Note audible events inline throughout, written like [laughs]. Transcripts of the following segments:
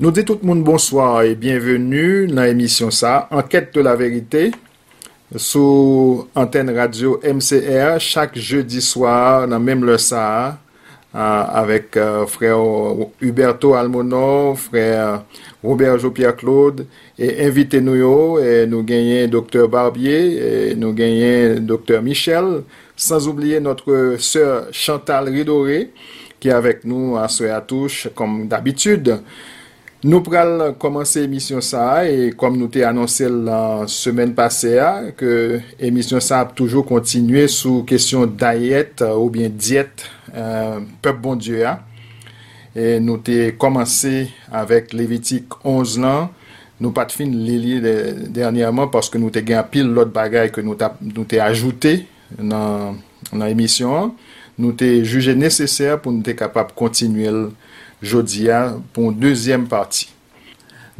Nou di tout moun bonsoir et bienvenu nan emisyon sa, Enquête de la vérité, sou antenne radio MCR, chak jeudi soir nan mem le sa, avek frère Huberto Almono, frère Robert Jopia Claude, et invité nou yo, nou genyen Dr. Barbier, nou genyen Dr. Michel, sans oublier notre sœur Chantal Ridoré, ki avek nou a Soyatouche, kom d'habitude. Nou pral komanse emisyon sa e kom nou te anonsel lan semen pase a ke emisyon sa ap toujou kontinue sou kesyon dayet euh, ou bien diet euh, pep bondye a. E nou te komanse avek Levitik 11 lan nou pat fin li li de, dernyaman paske nou te gen pil lot bagay ke nou, ta, nou te ajoute nan, nan emisyon an. Nou te juje neseser pou nou te kapap kontinue l jodia pou an dezyem parti.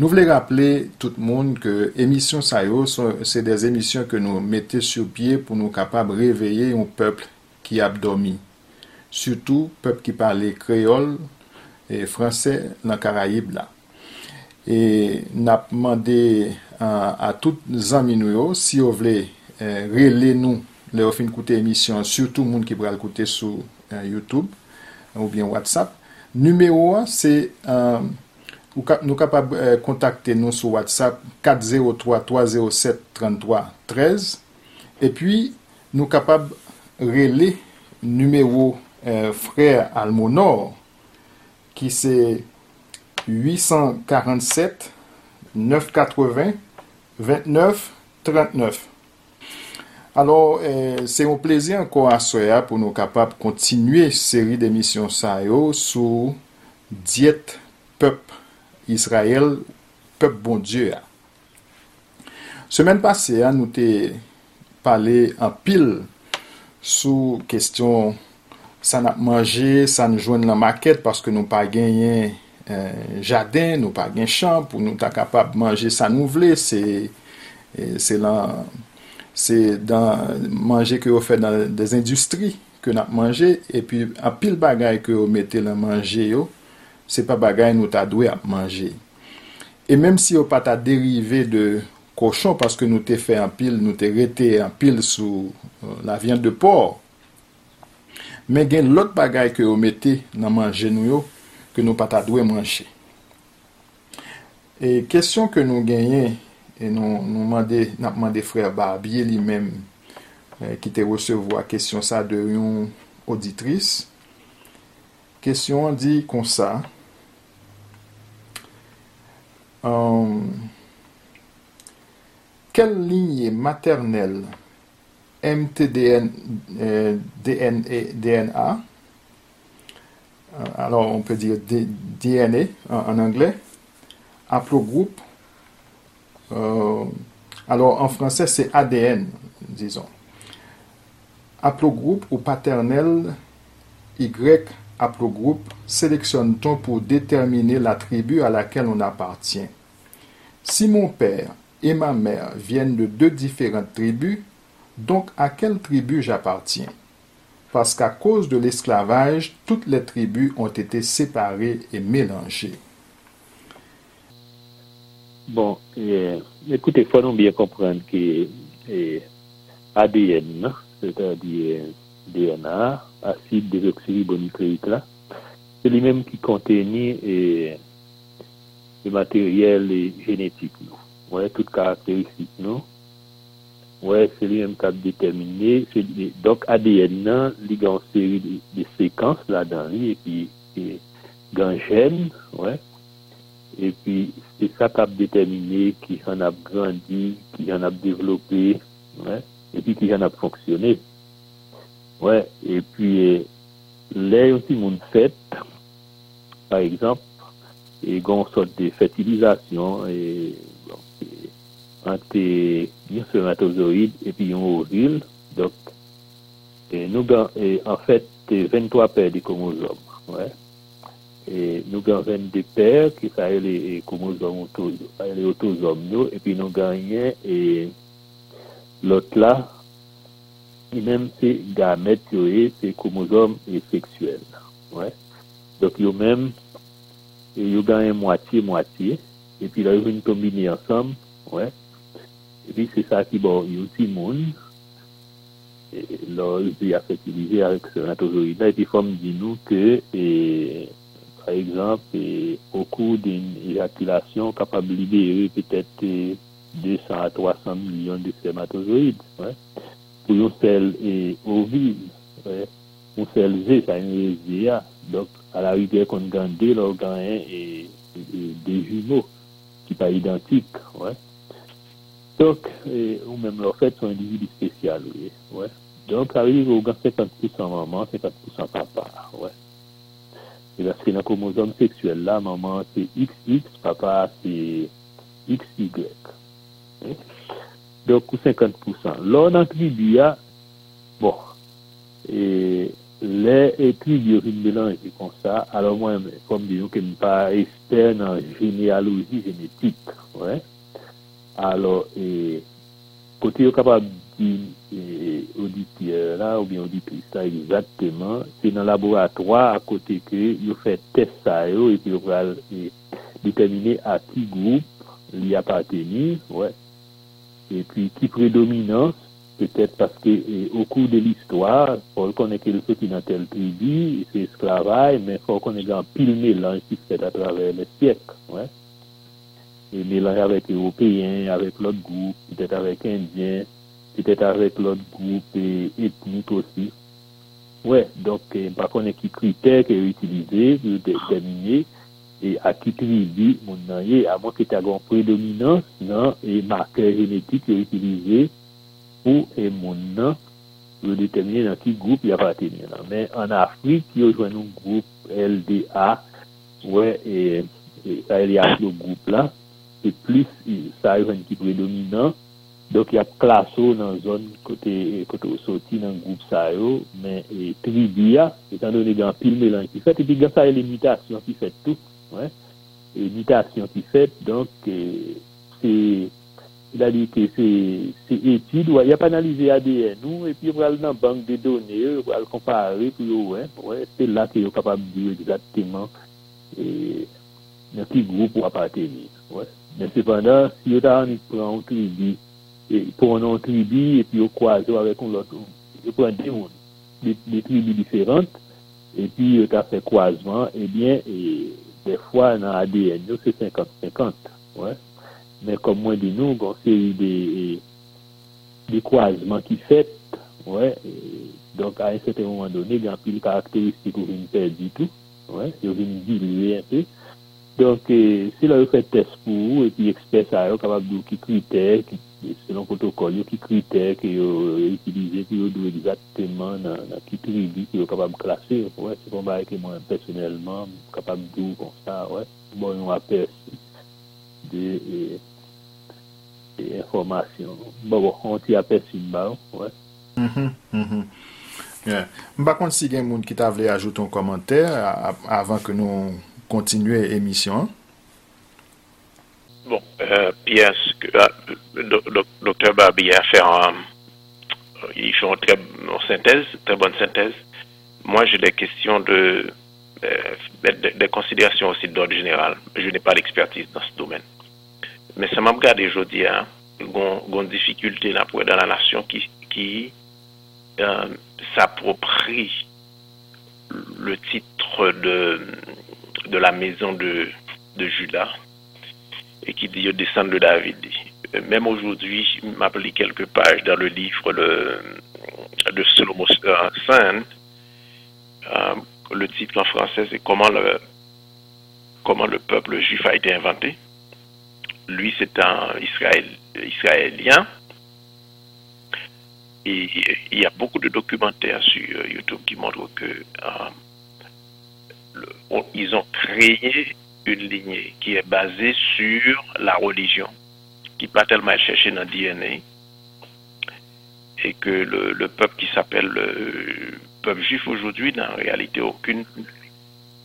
Nou vle rappele tout moun ke emisyon sa yo, se des emisyon ke nou mette sou pie pou nou kapab reveye yon pepl ki ap domi. Soutou, pepl ki pale kreol e franse nan Karaib la. E nap mande a, a tout zanmi nou yo, si yo vle e, rele nou le ou fin koute emisyon, soutou moun ki pral koute sou e, YouTube ou bien WhatsApp, Numero a, se nou kapab kontakte nou sou WhatsApp 403-307-3313 e pi nou kapab rele numero euh, frère Almonor ki se 847-980-2939 Alors, eh, se yon plezi anko asoya pou nou kapap kontinue seri demisyon sa yo sou diet pep Israel, pep bon Diyo ya. Semen pase ya nou te pale an pil sou kestyon sa nap manje, sa nou jwen nan maket paske nou pa genyen eh, jaden, nou pa genyen chan pou nou ta kapap manje sa nou vle, se, eh, se lan... se dan manje ke yo fè nan des industri ke nan manje, epi apil bagay ke yo mette nan manje yo, se pa bagay nou ta dwe ap manje. E menm si yo pa ta derive de koshon, paske nou te fè apil, nou te rete apil sou euh, la vyan de por, men gen lot bagay ke yo mette nan manje nou yo, ke nou pa ta dwe manje. E kesyon ke nou genyen E nou, nou mande, nap mande frè Barbier li mèm eh, ki te resevo a kesyon sa de yon auditris. Kesyon di kon sa. Um, Kel linye maternel mtDNA alors on peut dire DNA en anglais aplo groupe Euh, alors, en français, c'est ADN, disons. Haplogroupe ou paternel Y haplogroupe sélectionne-t-on pour déterminer la tribu à laquelle on appartient. Si mon père et ma mère viennent de deux différentes tribus, donc à quelle tribu j'appartiens? Parce qu'à cause de l'esclavage, toutes les tribus ont été séparées et mélangées. Bon, ekoute, fwa nou biye kompren ki ADN, c'est-à-dire DNA, acide desoxyribonukleik la, se li menm ki konteni e materyel genetik nou. Ouè, tout karakteristik nou. Ouè, se li menm kap determine. Donk ADN nan, li gan seri de sekans la dan li, e pi gan jen, E pi, se sa kap determine ki jan ap grandi, ki jan ap devlopi, ouais, e pi ki jan ap fonksyone. Ouais, e pi, le yon si moun fèt, par exemple, e gon sot de fètilizasyon, ante yon spermatozoid, e pi yon oril, dok, nou gan, en fèt, fait, 23 pèr di komozom, wè. Ouais. E nou gen ven de per ki sa e le komozom otozom nou e pi nou ganyen e lot la ki menm se gamet yo e se komozom e seksuel dok yo menm et ils gagnent moitié-moitié, et puis là, ils viennent combiner ensemble, ouais. Et puis c'est ça qui, bon, il y a aussi monde, et là, il a fait utiliser avec ce là et puis il faut me dire nous que, et, par exemple, au cours d'une éjaculation capable de libérer peut-être 200 à 300 millions de spermatozoïdes, ouais, pour une et ovule, ouais, une seule Z, ça une donc à la rigueur qu'on gagne l'organe et, des jumeaux qui pas identiques, ouais. Donc, et, ou même leur fait sont individus spéciaux, oui, ouais. Donc, arrive au 50% maman, 50% papa, ouais. Et parce que dans le chromosome sexuel, là, maman, c'est XX, papa, c'est XY. Donc, 50%. Là, dans le tribu, bon, et les tribus qui mélangent comme ça, alors moi, comme je ne suis pas expert en généalogie génétique, ouais. Alors, et, côté capable dire auditeur là, ou bien auditrice ça exactement, c'est dans le laboratoire à côté que ils fait test ça et puis ils va déterminer à qui groupe il appartenir, ouais. Et puis qui prédominance, peut-être parce que au cours de l'histoire, faut qu'on ait quelque chose qui dans telle tribu, c'est esclavage, mais faut ait un pile mélange qui se fait à travers les siècles, ouais. Et mélanger avec Européens, avec l'autre groupe, peut-être avec Indiens, peut-être avec l'autre groupe et ethnique aussi. Ouais, donc, par contre, qui critères qui est utilisé pour déterminer et à qui tribu mon nom à moins que tu aies une prédominance, non, et marqueur génétique qui est utilisé pour et mon nom pour déterminer dans quel groupe il appartient. Mais en Afrique, il y a un groupe LDA, ouais, et, et il y a ce groupe-là, c'est plus ça a qui prédominant. Donc, il y a classo dans la zone côté, sorti dans le groupe ça mais et, tribia, étant donné qu'il y a un pile mélange qui fait, et puis il y a les mutations qui fait tout. Et mutations qui fait, donc, c'est, il a dit que c'est étude, il n'y a pas analysé ADN, et puis on va dans la banque de données, on va comparer, ouais, ouais, c'est là qu'il est capable de dire exactement dans quel groupe on. Ouais. Mais cependant, si avez prend une et pour une tribu, et puis vous croisez avec un autre, vous prenez des, des, tribus différentes, et puis vous avez fait croisement, eh bien, et, des fois, dans l'ADN, c'est 50-50. Ouais. Mais comme moi dis nous, on série des, des croisements qui fait, ouais, donc à un certain moment donné, il y a un peu de caractéristiques qui viennent perdre du tout, viennent diluer un peu. Donc, euh, si là, vous faites test pour vous, et puis expert ça, vous capable de qui selon protokol yo ki kriter ki yo itilize ki yo do exactement nan, nan ki tribi ki yo kapab klasir wè, se kon ba eke mwen personelman kapab do kon sa wè, bon yon apersi de e, e informasyon. Bon bon, an ti apersi mba wè mm-hmm, mm-hmm. mba kont si gen moun ki ta vle ajoute yon komantè avan ke nou kontinue emisyon? Bon, euh, yes, docteur Barbier a fait un, ils font une très bonne synthèse, très bonne synthèse. Moi, j'ai des questions de, euh, des, considérations aussi d'ordre général. Je n'ai pas d'expertise dans ce domaine. Mais ça m'a regardé aujourd'hui, hein, une difficulté là dans la nation qui, qui euh, s'approprie le titre de de la maison de, de Judas et qui dit descend de David. Même aujourd'hui, il m'a appelé quelques pages dans le livre de Solomon Saint. Euh, le titre en français, c'est comment le, comment le peuple juif a été inventé. Lui, c'est un Israël, Israélien. Et il y a beaucoup de documentaires sur YouTube qui montrent que euh, ils ont créé une lignée qui est basée sur la religion, qui pas tellement chercher dans le DNA, et que le, peuple qui s'appelle le peuple juif aujourd'hui n'a en réalité aucune,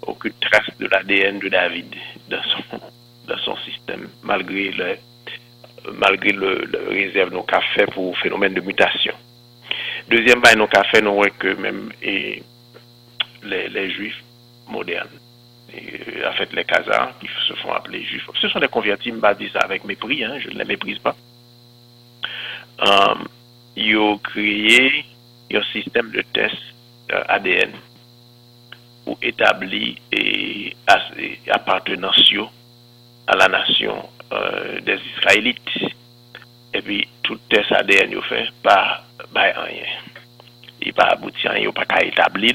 aucune trace de l'ADN de David dans son, dans son système, malgré le, malgré le, réserve nos cafés pour phénomène de mutation. Deuxième nos cafés, nous que même les, les juifs modernes en fait les Khazars, qui se font appeler juifs. Ce sont des convertis, je ne dis ça avec hein, je ne les méprise pas. ils ont créé un système de test ADN pour établir et, appartenance à la nation des Israélites. Et puis, tout test ADN, ils fait pas rien. Il pas abouti à rien, il pas qu'à établir.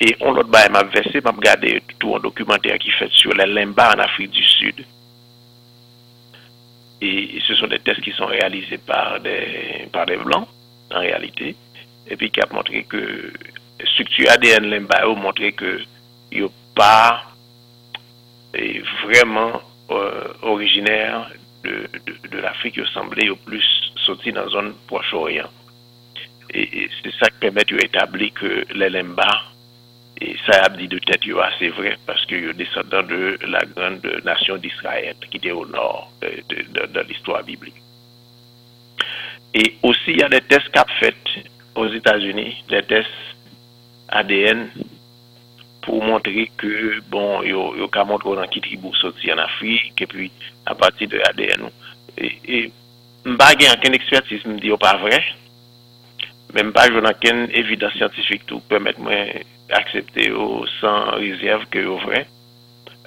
Et on l'autre bail m'a versé, m'a regardé tout un documentaire qui fait sur les limbas en Afrique du Sud. Et ce sont des tests qui sont réalisés par des, par des blancs, en réalité. Et puis qui a montré que structure ADN limba a montré que il pas vraiment euh, originaire de, de, l'Afrique, il semblait au plus sorti dans la zone Proche-Orient. Et, c'est ça qui permet d'établir que les Lemba et ça a dit de tête, c'est vrai, parce que est descendant de la grande nation d'Israël, qui était au nord de, l'histoire biblique. Et aussi, il y a des tests qu'a fait aux États-Unis, des tests ADN, pour montrer que, bon, il y a montrer dans qui tribu sorti en Afrique, et puis, à partir de ADN. Et, et, n'ai aucune expertise, dis, pas vrai. Même pas, aucune évidence scientifique pour permettre moi accepter sans réserve que au vrai.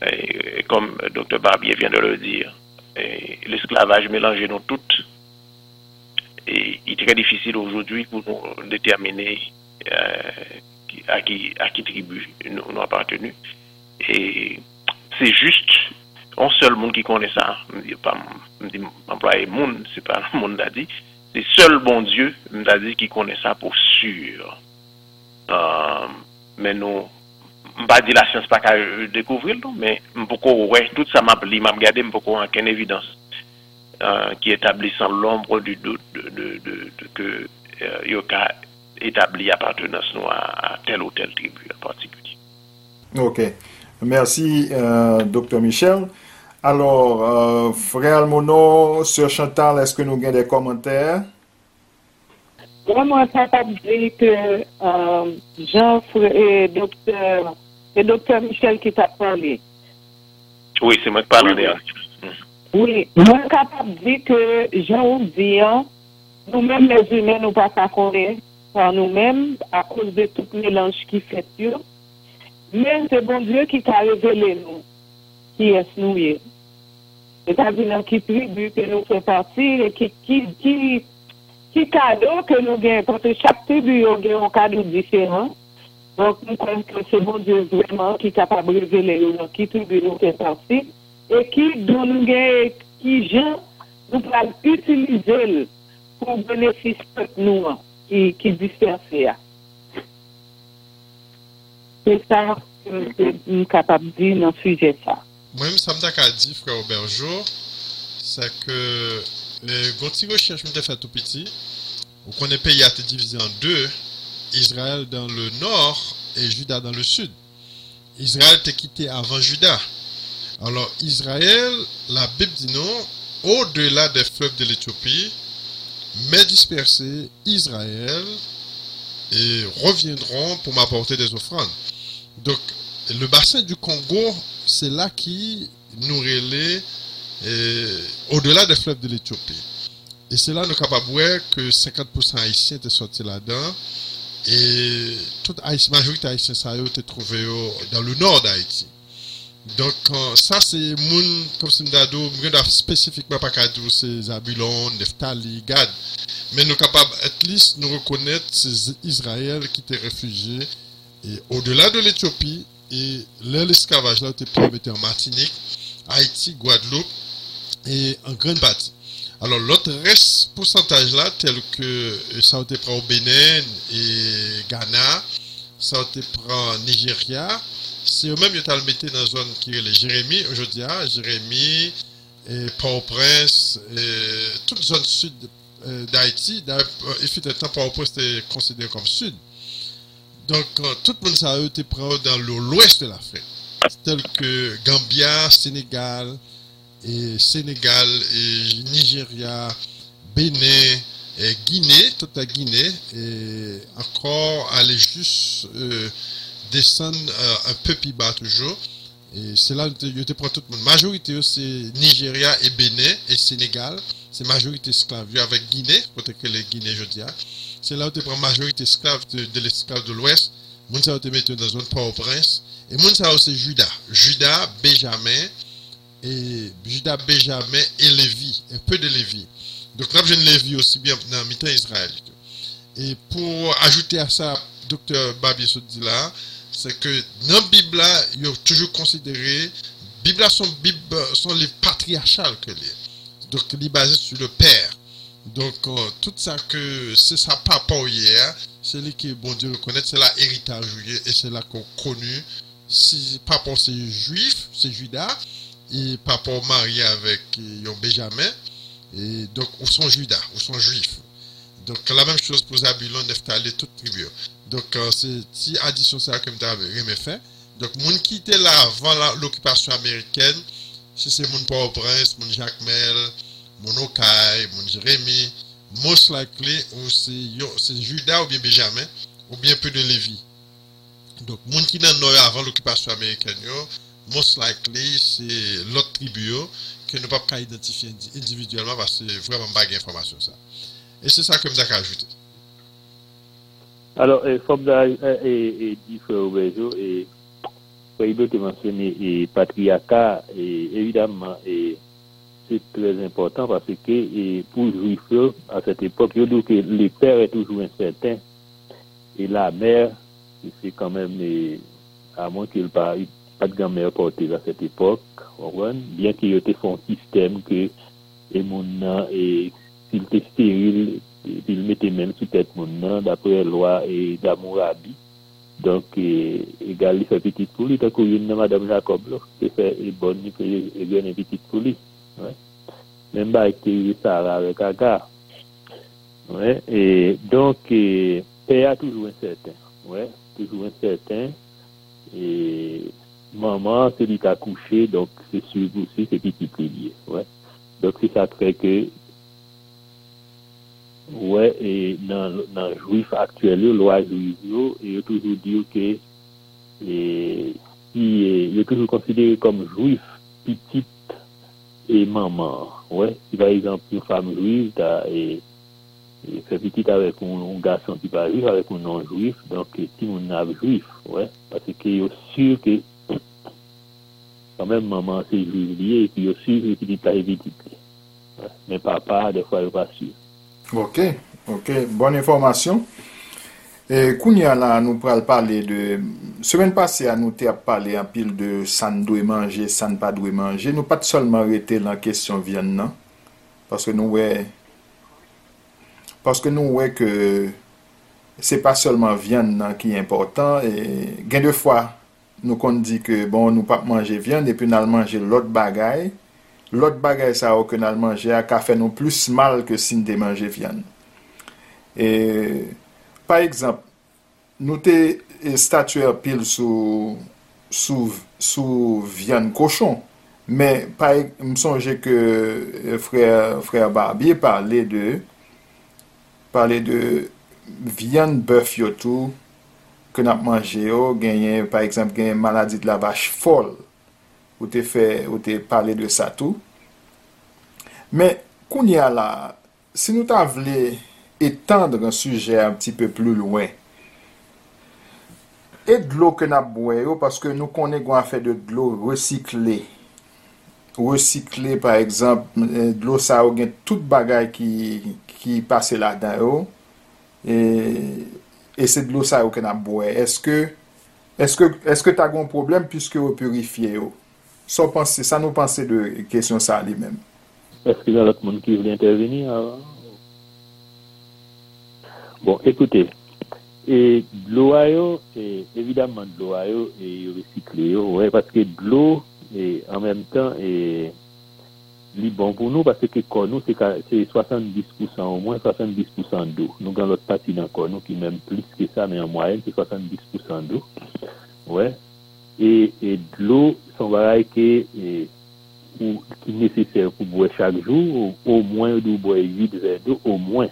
Et, comme le docteur Barbier vient de le dire, l'esclavage mélangé nous toutes. Et il est très difficile aujourd'hui pour déterminer euh, à, qui, à qui tribu nous, nous appartenu. Et c'est juste un seul monde qui connaît ça. Je pas employé monde, c'est pas le [laughs] monde dit. C'est seul bon Dieu, qui connaît ça pour sûr. Euh, men nou, mba di la syans pa ka dekouvril nou, men mpoko wè, tout sa map li, map gade mpoko anken evidans euh, ki etabli san l'ombre du dout ke euh, yo ka etabli apatenans nou a tel ou tel tribu a partikuli. Ok, mersi euh, Dr. Michel. Alors, euh, Frère Almono, Sœur Chantal, eske nou gen de komantèr? Vraiment, ça pas dire que euh, Jean et docteur, et docteur Michel qui t'a parlé. Oui, c'est moi qui parle oui. Oui, moi, capable de dire que Jean dit, nous-mêmes les humains, nous pas connaître par nous-mêmes à cause de tout mélange qui fait Dieu. Mais c'est bon Dieu qui t'a révélé nous, qui est nous. C'est-à-dire qui tribu que nous fait partie et qui, qui, qui Ti kado ke nou gen, pote chak tribu yo gen yon kado diferan. Donk nou kon kon se bon diyo vreman ki kapab revele yo nan ki tribu yo gen tansi. E ki don nou gen ki jen nou pral utilize l pou benefis pek nou an ki, ki disperse ya. Se sa nou kapab di nan suje sa. Mwen msam tak a di fwe Oberjo, se ke... Gonti recherche me fait tout petit. Vous connaissez le pays a été divisé en deux. Israël dans le nord et Juda dans le sud. Israël était quitté avant Juda. Alors Israël, la Bible dit non, au-delà des fleuves de l'Éthiopie, mais dispersés, Israël et reviendront pour m'apporter des offrandes. Donc le bassin du Congo, c'est là qui nous relaie au-delà des fleuves de l'Éthiopie. Et c'est là nous capables que 50% haïtiens étaient sortis là-dedans. Et toute la majorité haïtienne ça a été trouvé dans le nord d'Haïti. Donc, ça, c'est moun, comme c'est m'dado, spécifiquement pas qu'à dire c'est Zabulon, Neftali, Gad. Mais nous capables, at least, nous reconnaître ces Israël qui étaient réfugiés. Et au-delà de l'Éthiopie, et l'esclavage là, était en Martinique, Haïti, Guadeloupe, et en grande partie. Alors l'autre reste pourcentage là, tel que euh, ça a été pris au Bénin et Ghana, ça a été pris Nigeria, c'est eux-mêmes qui ont mis dans la zone qui est les Jérémy, aujourd'hui, hein, Jérémy, et Port-au-Prince, toute zone sud euh, d'Haïti. Il fut un temps, Port-au-Prince était considéré comme sud. Donc, euh, tout le monde ça a été pris dans l'ouest de l'Afrique, tel que Gambia, Sénégal, et Sénégal, Nigeria, Bénin, Guinée, toute la Guinée, et encore aller juste euh, descend euh, un peu plus bas toujours. Et c'est là que te prends tout le monde. Majorité, c'est Nigeria et Bénin et Sénégal. C'est majorité esclave. Avec Guinée, peut-être que les Guinée, je dis. Hein. C'est là où tu prends majorité esclave de, l'esclave de l'Ouest. Moun ça te mettre dans zone Port-au-Prince. Et moun ça c'est Judas. Judas, Benjamin, et Judas, Benjamin et Lévi. Un peu de Lévi. Donc là, j'ai une Lévi aussi bien dans le temps Israël. Et pour ajouter à ça, docteur Babi dit là, c'est que dans la Bible, il y a toujours considéré, Bible sont, Bible, sont les patriarcales que les. Donc, il est basé sur le Père. Donc, euh, tout ça que c'est sa papa hier, c'est lui qui, bon Dieu, reconnaît, c'est là héritage et c'est là qu'on connu. Si papa c'est juif, c'est Judas, et papa marié avec euh, Benjamin, et donc, où sont Judas, où sont juifs. Donc, la même chose pour Zabulon, Neftali, toute tribu. Donc, euh, c'est si addition ça tu avais fait. Donc, moun qui était là avant l'occupation américaine, si c'est mon Port-au-Prince, mon Jacques Mel, mon Okai, mon Jérémy, most likely, ou c'est Judas ou bien Benjamin, ou bien peu de Lévi. Donc, moun qui dans Noé avant l'occupation américaine, most likely, c'est l'autre tribu que nous ne pouvons pas identifier individuellement parce que c'est vraiment pas d'information ça. Et c'est ça que je veux ajouter. Alors, il faut dit Frère et il te mentionner et patriarcat, et évidemment, et c'est très important parce que pour juif à cette époque, je dis que le père est toujours incertain et la mère, c'est quand même, à moins qu'il ait pas de grand-mère portée à cette époque, bien qu'il y ait un système que et mon et s'il était stérile, il mettait même sous tête mon nom, d'après la loi et d'Amourabi. Donc, égal, il fait petite pour lui, tant y a Madame Jacob, qui fait bonne, il fait une petite pour lui. Même pas avec Sarah avec Agar. Ouais. Et donc, père a toujours incertain. Ouais, toujours incertain. Et maman, celui qui a couché, donc c'est sûr aussi, c'est petit lié. Ouais. Donc, c'est ça fait que Ouais, et dans le juif actuel, loi juif, il a toujours dit que il est toujours considéré comme juif, petite et maman. Ouais, si par exemple une femme juive et, fait petite avec un, garçon qui pas juif, avec un non juif, donc si on a juif, ouais, parce qu'il est sûr que quand même maman c'est juillet et puis aussi les petites hérédité. Mais papa, des fois, il pas sûr. Ok, ok, bonne information. Kounia la nou pral pale de, semen pase a nou te ap pale an pil de san dwe manje, san pa dwe manje, nou pat solman rete lan kesyon vyen nan, paske nou we, paske nou we ke se pa solman vyen nan ki important, e, gen de fwa nou kon di ke bon nou pap manje vyan, depi nan manje lot bagay, lot bagay sa ou ke nan manje a ka fe nou plus mal ke sin de manje vyan. E, pa ekzamp, nou te e, statue pil sou, sou, sou vyan koshon, men pa ekzamp, msonje ke e, frè Barbier pale de, pale de vyan bœuf yotou, ke nap manje yo, genyen, par exemple, genyen maladi de la vache fol, ou te fe, ou te pale de sa tou. Men, koun ya la, se nou ta vle etandre an suje an pti pe plou lwen, e dlo ke nap bwe yo, paske nou konen gwa an fe de dlo resikle. Resikle, par exemple, eh, dlo sa ou gen tout bagay ki, ki pase la dan yo, e... e se dlo sa yo ke nan boye, eske, eske, eske ta gon problem pwiske yo purifiye yo? So panse, sa nou panse de kesyon sa li men. Eske nan lot moun ki vle interveni avan? Bon, ekoute, e dlo a yo, e evidamman dlo a yo, e yo resikle yo, wè, paske dlo, e an menm tan, e... est bon pour nous, parce que kon c'est 70% au moins, 70% d'eau. Nous, dans l'autre partie d'un kon nous, qui m'aime plus que ça, mais en moyenne, c'est 70% d'eau. Ouais. Et de l'eau, son bagay ki neseser pou bwe chak jou, ou mwen ou bwe 8 verdo, ou mwen.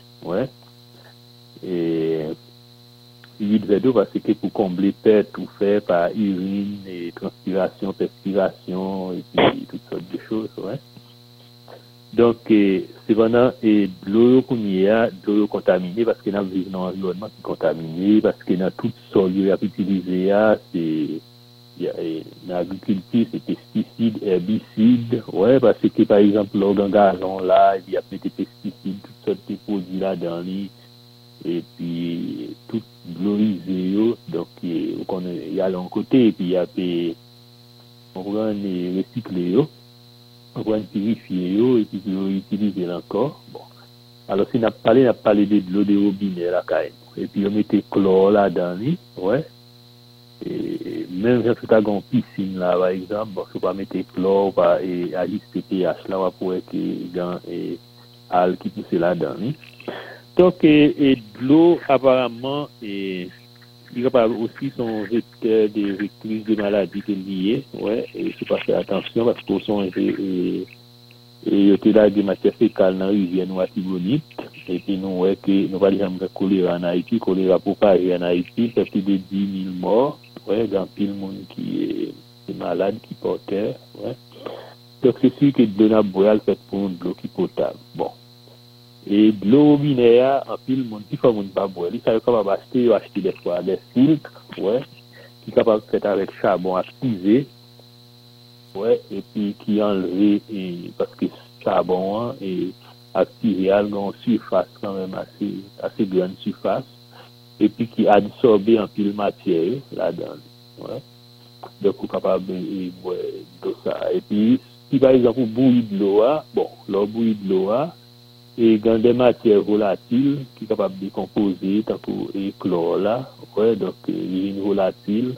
8 verres d'eau parce que pour combler perte ou fait par urine transpiration, perspiration et puis toutes sortes de choses, ouais. Donk, eh, sepanan, eh, blou yo kounye ya, blou yo kontamine, paske nan vive nan environman ki kontamine, paske nan tout sol yo ap utilize ah, ya, se... Eh, nan agrikulti, se pesticide, herbicide, wè, pase ke par exemple lò gangazon la, y ap mette pesticide, tout sot te podi la dan li, epi tout glorize yo, donk y alon kote, epi y ap, on ran resikle yo, on va purifier l'eau et puis réutiliser encore. Bon. Alors, si on a parlé, on a parlé de l'eau de robinet, là, quand même. Et puis, on mettait chlore là-dedans, ouais. Et même si tu as une piscine, là, par exemple, bon, si on va mettre chlore et ajuster pH, là, on va pouvoir que al qui pousse là-dedans, Donc, et, et l'eau, apparemment, est il est capable aussi son vecteur de recluse de maladies qui est lié, ouais, et faut pas faire attention parce qu'au son, et, et, et il y a des matières fécales dans la rivière nous Tibonite, et puis nous, ouais, que nous allons jamais choléra en Haïti, choléra propagé en Haïti, fait de 10 000 morts, ouais, dans pile monde qui est, malade, qui porteur, ouais. Donc, c'est sûr que de boire, elle fait pour de l'eau qui potable. E blo mine ya, apil moun ti fwa moun pa bwen. Li sa yo kapab aste yo achte de fwa, de silk, wè, ki kapab fet avèk chabon askize, wè, epi ki anleve, e, paske chabon an, e askize al gon sufas kan mèm ase, ase gran sufas, epi ki adsorbe anpil matyè la dan, wè. Dèk ou kapab, e, e, wè, do sa. Epi, si par exemple bouyi blo a, bon, lò bouyi blo a, et dans des matières volatiles qui sont capables de décomposer, tant que et chlore là, donc euh, l'urine volatile,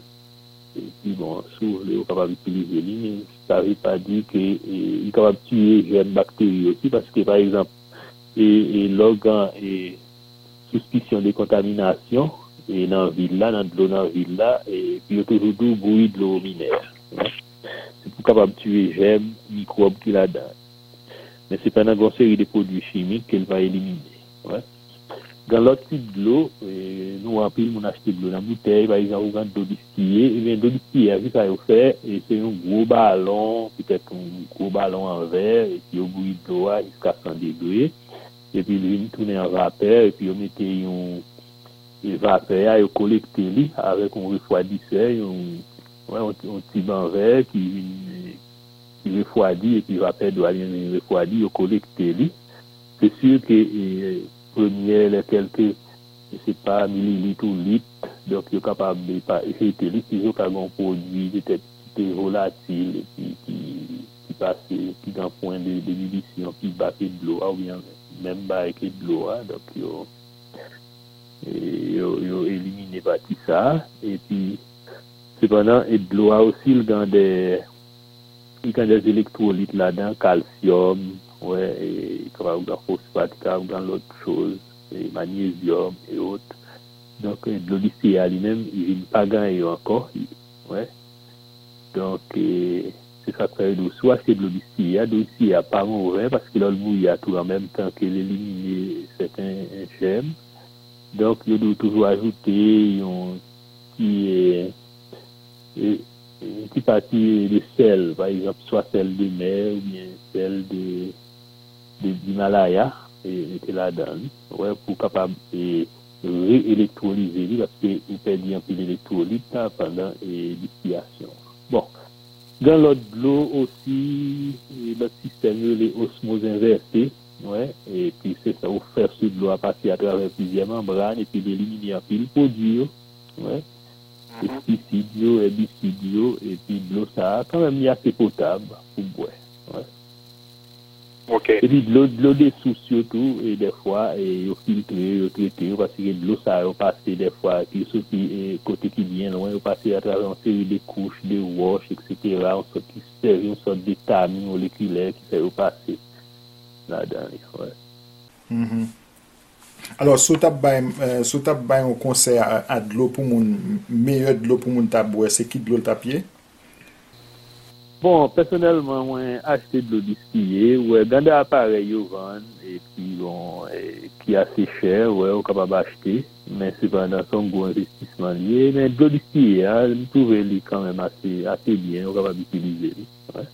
et puis bon, sur les est capable d'utiliser lui, mais ça ne veut pas dire qu'il est capable de tuer les bactéries aussi, parce que par exemple, l'organe est suspicion de contamination, et dans la ville là, dans de l'eau dans la ville là, et puis il y a toujours du bruit de l'eau mineure. ouais. C'est pour capable mais c'est pas une série de produits chimiques qu'elle va éliminer. Ouais. Dans l'autre type de l'eau, nous en pile, on achète de l'eau dans la bouteille, par exemple, on vend de l'eau distillée, et bien, de l'eau distillée, vu ça, fait, et c'est un gros ballon, peut-être un gros ballon en verre, et puis au bout de l'eau, jusqu'à 100 degrés, et puis l'huile tourne en vapeur, et puis on mettait un, vapeur, et on collecte lui avec un refroidisseur, un, ouais, un petit banc vert qui, qui refroidit et puis vapeur doit aller refroidir au collecter lui. C'est sûr que euh, première les quelques sais pas millilitres ou litres donc il capable de pas il produit qui volatile qui passe qui point de qui bat de l'eau ou bien même avec de l'eau hein. donc yo yo, éliminé ça et puis cependant et de l'eau aussi dans des il y a des électrolytes là-dedans, calcium, ouais, et a phosphate, a d'autres choses, et magnésium et autres. Donc, euh, d'ici à lui-même, il n'a pas gagné encore, ouais. Donc, euh, c'est ça que dire. Soit c'est de l'eau d'ici, pas mauvais, parce que là, le a tout en même temps qu'il élimine certains germes. Donc, il doit toujours ajouter un qui est, et, une petite partie de sel, par exemple, soit sel de mer ou bien sel de, de d'Himalaya, et était là-dedans, ouais, pour capable de réélectrolyser, parce que vous perdez un peu d'électrolyte pendant la distillation. Bon. Dans l'autre l'eau aussi, notre système, les osmoses inversées, ouais, et puis c'est ça, vous faire sur l'eau à passer à travers plusieurs membranes, et puis d'éliminer un peu le produit, ouais pesticides, herbicides, et puis de l'eau, ça, quand même, il y a assez potable pour boire. Ouais. Ok. Et puis de l'eau, de l'eau des sous surtout, et des fois, et il filtré, il traité, parce que de l'eau, ça a passé des fois, puis surtout, et côté qui vient loin, il passé à travers une série de couches, de wash, etc., sorte qui sert une sorte de tamis moléculaire qui fait passer là-dedans, ouais. Mhm. Alors, sou tap bayan bay euh, ou konsey a, a dlo pou moun, meye dlo pou moun tap bwe, se ki dlo tapye? Bon, personelman, mwen achete dlo diskiye, wè, gande apare yo van, e pi bon, e, ki ase chè, wè, ou kapab achete, men sepandan son gwo investisman liye, men dlo diskiye, a, mwen touve li kanmen ase, ase bien, ou kapab itilize li, wè.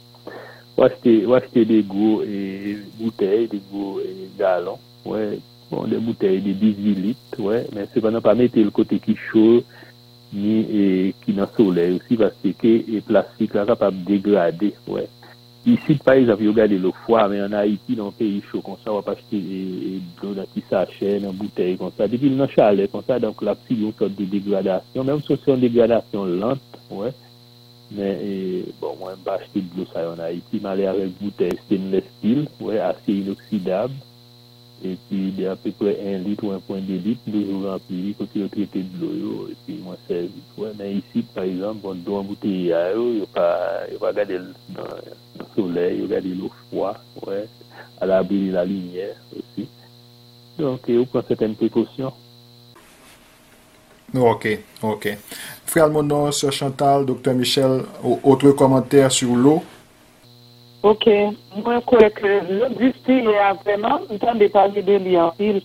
Ou achete de gwo e, bouteille, de gwo e, galon, wè, bon, de boutei de 18 lit, wè, men sepandan pa mette l kote ki chou, ni e, ki nan soley ou si vase ke e plastik la kapab degrade isi pa e zav yo gade lo fwa men an Haiti nan peyi chou kon sa wap achete e blou da ki sache nan boutei kon sa dekil nan chale kon sa donk la psi yon sot de degradasyon menm sou se yon degradasyon lant men bon mwen ba achete blou sa yon Haiti man le avek boutei stainless steel ase inoksidab E pi de apekwe 1 lit ou 1.2 lit, de jou rampili kote yo trete blo yo, e pi mwen servi. Men isi, par exemple, bon, do an bouti ya yo, yo pa gade nan soley, yo gade lo fwa, a la linyer, osi. Donk, yo pran seten prekosyon. Ok, ok. Monon, Sir Chantal, Dr. Michel, outre komantèr sur lo? Ok, mwen kwe ke lò distillé a vreman, mwen tan de de li an pil.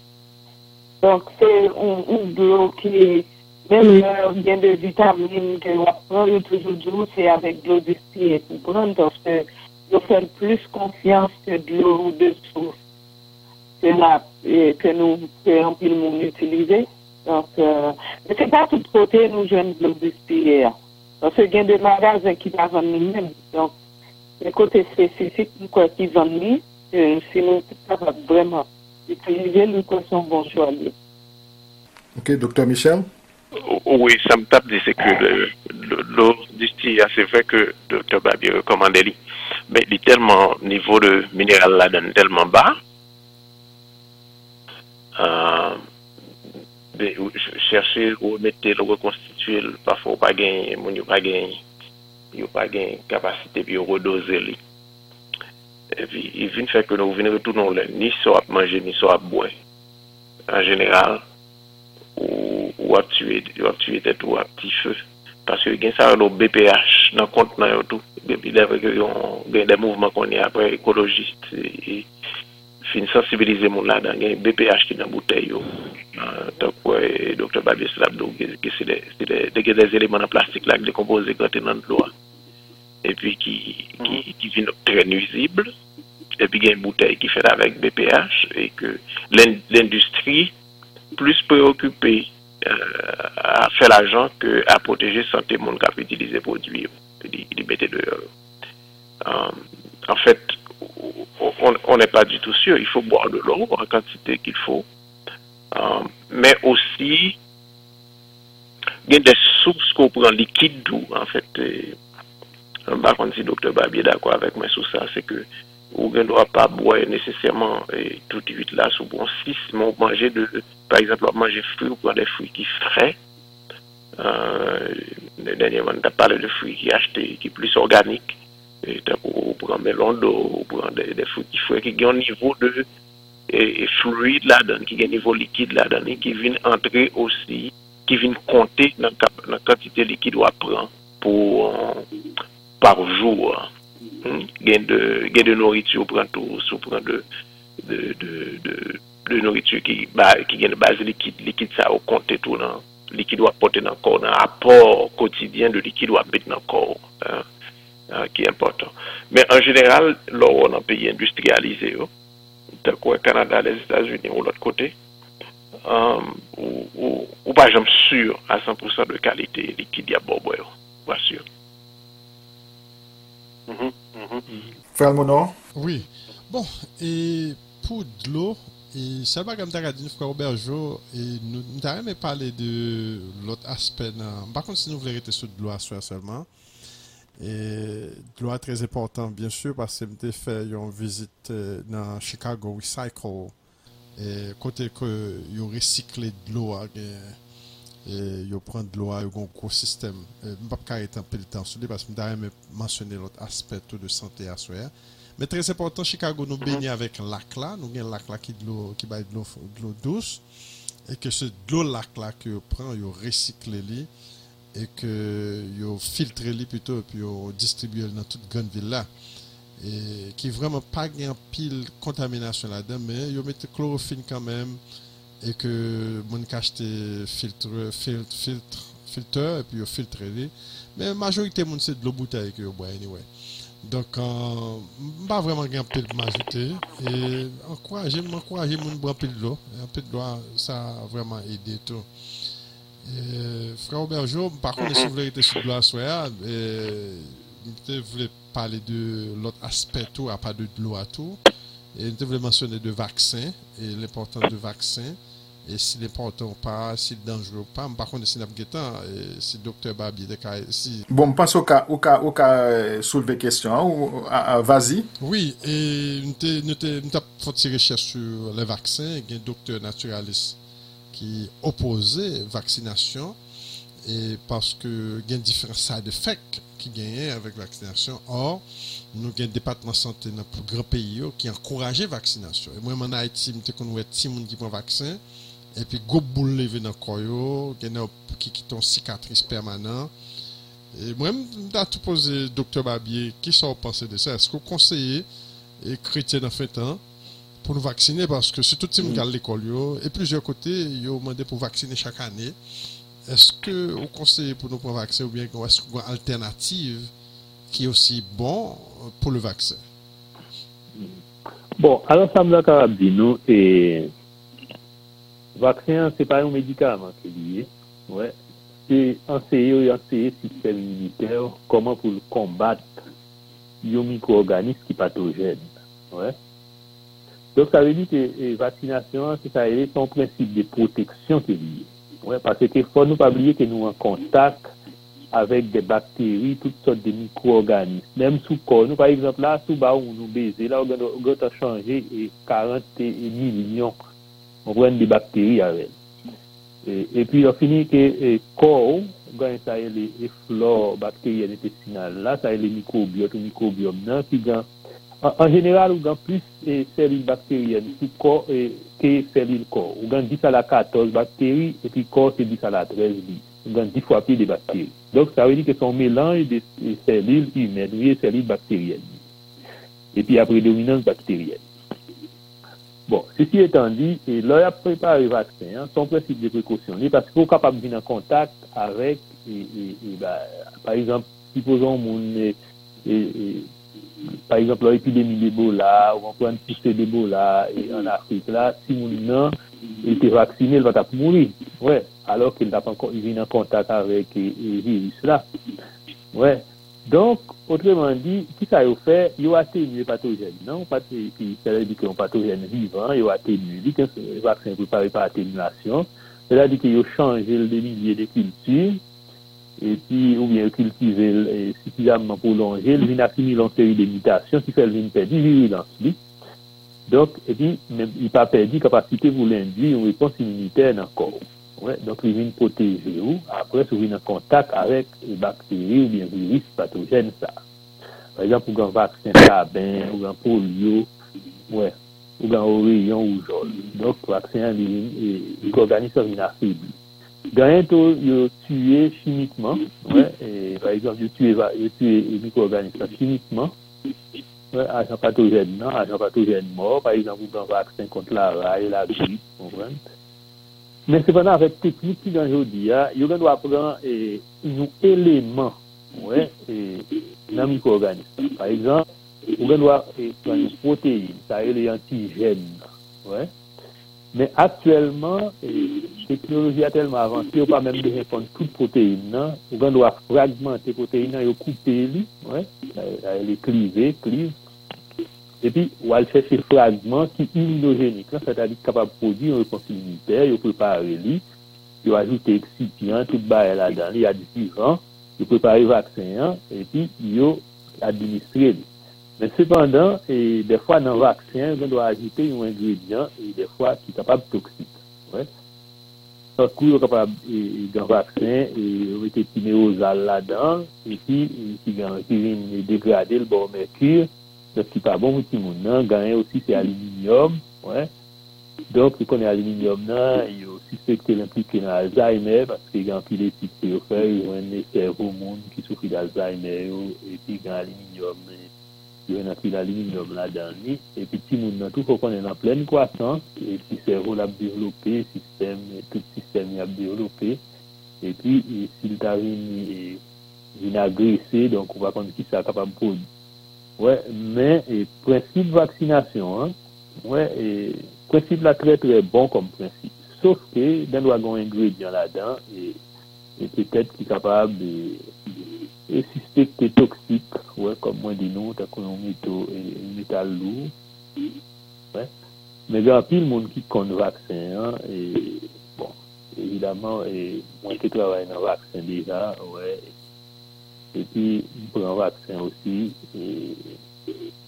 Donk se un blou ki men lò gen de vitamine ke wap pran yo toujou djou, se avek blou distillé pou pran, donk se yo fèl plus konfians ke blou de sou. Se la, ke nou pe an pil moun utilize. Donk, men se pa tout kote nou jwen blou distillé a. Donk se gen de magazen ki pa van mi men, donk. Le kote spesifik nou kwa ki zan mi, se nou sa va breman. E kwe liye nou kwa son bon li. Ok, Dr. Michel? Ouwe, sa m tap di se ke lor disti a se fe ke Dr. Babi rekomande li. Men li telman nivou de mineral la den telman ba. Chershe ou mette lor rekonstituye pa fwo pa gen, moun yo pa gen kapasite pi yo redoze li. E pi, yi vin fè ke nou vin retounon lè, ni so ap manje, ni so ap bwen. An jeneral, ou, ou ap tue, ou ap tue tèt ou ap ti fè. Paske gen sa yon BPH nan kont nan yo tou. Gen pi devè gen de mouvman kon yon apre ekologist e, e fin sensibilize moun la dan gen BPH ki nan bouteille yo. Euh, tok wè, Dr. Babi Slabdo, ki se de gen des eleman an plastik la ki de kompoze kote nan lwa. E pi ki vin tre nuisible, e pi gen bouteille ki fèd avèk BPH, e ke l'industri plus preokupè euh, a fè l'ajan ke a proteje sante moun kap utilize prodwi yo. Li bete de yo. An fèt, on nè pa di tout syo. Il fò boar de l'eau an kantite ki l'fò. Men osi gen de soubs ko pran likid dou. En fèt, bakon si Dr. Babi d'akwa avèk men sou sa, se ke ou gen do a pa boye nesesèman touti vit la sou bon sis. Men ou manje de, par exemple, ou manje fri ou pran de fri ki fre. Denye man ta pale de fri ki achete, ki plis organik. E, ou pran melon do, ou pran de fouti fwe, ki gen nivou de e, e fluid la dan, ki gen nivou likid la dan, ki vin entre osi, ki vin konte nan kantite likid wap pran pou euh, par jou. Hmm? Gen de noritu ou pran tou, sou pran de noritu ki gen de base likid, likid sa ou konte tou nan, likid wap pote nan kor, nan apor kotidyen de likid wap bet nan kor. An. Ah, an, ki important. Men an general, lor oh. ou nan peyi industrialize yo, te kwen Kanada, les Etats-Unis ou l'ot kote, um, ou, ou, ou pa jom sur a 100% de kalite likidya bobo yo, pa sur. Mm -hmm, mm -hmm. Frère Monon? Oui. Bon, et pou d'lo, et Salma Gamdaradini, Frère Aubergeau, et nou n'arreme pale de l'ot aspen, bakon si nou vlerete sou d'lo aswa selman, E gloa trez important, bien sûr, parce que mte fè yon vizit nan euh, Chicago Recycle, et kote ke yon resikle gloa gen, yon pren gloa yon gwo sistem. Mpap ka etan pel tan sou li, pase mta reme mansyone lot aspet ou de sante aswe. Men trez important, Chicago nou benye avèk lak la, nou gen lak la ki, ki bay glo dous, e ke se glo lak la ki yon pren, yon resikle li, e ke yo filtre li pito epi yo distribye nan tout gran vil la. E ki vreman pa gen pil kontaminasyon la den men yo mette klorofin kanmen e ke moun kache filtre filtre, filtre, filtre epi yo filtre li. Men majorite moun se dlo bouta e ke yo boye anyway. Donk an, mba vreman gen apil majite E ankoraje, mwen ankoraje moun bwa apil lo Apil e, lo a, sa vreman ede to. Euh, Fra Oberjo, par kon, sou vle ite sou bla soya, nite vle pale de lot aspeto a pa de lo ato, nite vle mensyone de vaksin, l'important de vaksin, E si le porton pa, euh, si danjou pa, mpa konde si nap getan, si doktor ba bi de ka si... Bon, mpansi ou ka, ou ka, ou ka souleve kestyon, ou vazi? Oui, e mte, mte, mte ap foti rechèche sur le vaksin, gen doktor naturalist qui opposait vaccination et parce que il y a différents side effects qui gagnent avec vaccination. Or, nous avons un département de santé dans le grand pays qui encourageait vaccination. Et moi, en Haïti, je connais des gens qui prennent vaccin et puis go boule levé dans le corps, qui qui ont cicatrice permanente. Et moi, je tout posé docteur Babier, qui sont pensé de ça? Est-ce que vous conseillez et chrétien dans fait temps pour nous vacciner parce que c'est tout le monde qui l'école et plusieurs côtés, ils ont demandé pour vacciner chaque année. Est-ce que vous conseillez pour nous pour vacciner ou bien est-ce qu'il y a une alternative qui est aussi bon pour le vaccin? Bon, alors ça me l'a dit nous et vaccin c'est pas un médicament qui est lié. Ouais. C'est enseigner enseigner système immunitaire comment pour combattre les micro-organismes qui pathogènes. Ouais. Donc, ça veut dire que la vaccination, c'est ça, c'est principe de protection qui est lié. Ouais, parce qu'il faut nous pas oublier que nous en contact avec des bactéries, toutes sortes de micro-organismes. Même sous corps, nous, par exemple, là, sous bas où nous baisons, là, on a changé eh, 40 millions on de bactéries avec. Et, eh, et puis, on finit que le corps, quand ça e le les flores bactériennes intestinales, là, ça le mikrobiote ou mikrobiome nan, ki gen en général, on a plus cellules bactériennes sous corps que cellules corps. On a 10 à la 14 bactéries et puis corps c'est 10 à la 13 On a 10 fois plus de bactéries. Donc ça veut dire que c'est un mélange de cellules humaines, oui, cellules bactériennes. Et puis après dominance bactérienne. Bon, ceci étant dit, et là, il a préparé le vaccin, hein, son principe de précaution, parce qu'il faut capable de venir en contact avec, et, bah, par exemple, supposons mon, par exemple, l'épidémie d'Ebola, ou on prend une poussée d'Ebola en Afrique, là, si mon était vacciné, il va mourir. Ouais. Alors qu'il n'a pas encore, en contact avec le virus là. Ouais. Donc, autrement dit, qui ça a fait, il a atténué le pathogène. Non, pas puis ça veut dire un pathogène vivant, il a atténué, que le vaccin est préparé par atténuation. C'est-à-dire qu'il a changé le milliers de cultures et puis ou bien cultiver suffisamment prolongé, il vient accumuler une série de mutations qui fait le vient perdre virulence. Donc, et puis, même, il n'a pas perdu capacité pour l'induire une réponse immunitaire dans le corps. Ouais, donc, il vient protéger ou, après, il vient en contact avec les bactéries ou bien virus pathogènes. Ça. Par exemple, pour un vaccin cabin, ou un polio, ouais, ou un oreillon ou. Donc, le vaccin, l'organisme vient affaibli. Ganyen tou yo tue chimikman, par exemple, yo tue mikro-organisme chimikman, ajan patojen nan, ajan patojen mor, par exemple, ou gan vaksen kont la ray, la grip, men sepanan avèk teknik ki gan jodi, yo gan wapran nou eleman nan mikro-organisme. Par exemple, ou gan wapran proteine, sa e le antijen nan, Mais actuellement, la technologie a tellement avancé, on pas même de répondre toute protéine. On doit fragmenter la protéine, on couper ouais, elle est clivée, clive. Et puis, on va chercher fragments qui sont immunogéniques, c'est-à-dire capable de produire une réponse immunitaire, on préparer lui, on ajoute excipient, tout bas là-dedans, il y a différents, on prépare le vaccin, et puis, on administrer. Mais Men sepandan, e defwa nan vaksen, gen do a ajite yon ingredient, e defwa ki kapab toksik. Ouè. Sa kou yo kapab gen vaksen, e wete pineozal la dan, e ki gen degradé l bon merkur, se ki pa bon witi moun nan, ganyen osi se aluminium, ouè. Donk, se konen aluminium nan, yo suspekte l'implike nan Alzheimer, paske gen pi letik se yo fè, yo enne servo moun ki soufri d'Alzheimer, yo, e pi gen aluminium, e, yon aliminyom, yon ene pi l'aliminyom la dan ni, epi ti moun nan tou fò konen nan plen kwasans, epi servo l'ap devlopè, sistem, tout sistem yon ap devlopè, epi sil ta vin vin agresè, donk ou va konen ki sa kapam pou. Wè, men, prinsip vaksinasyon, wè, e... prinsip la tre tre bon kom prinsip. Sof ke, den wagon ingredient la dan, e petet ki kapab e suspekte toksik, wè, kom mwen di nou, takoun yon metal lou. Wè. Me gen apil moun ki kon vaksen, e, bon, evidaman, mwen ke travay nan vaksen deja, wè, e pi, mwen pran vaksen osi, e,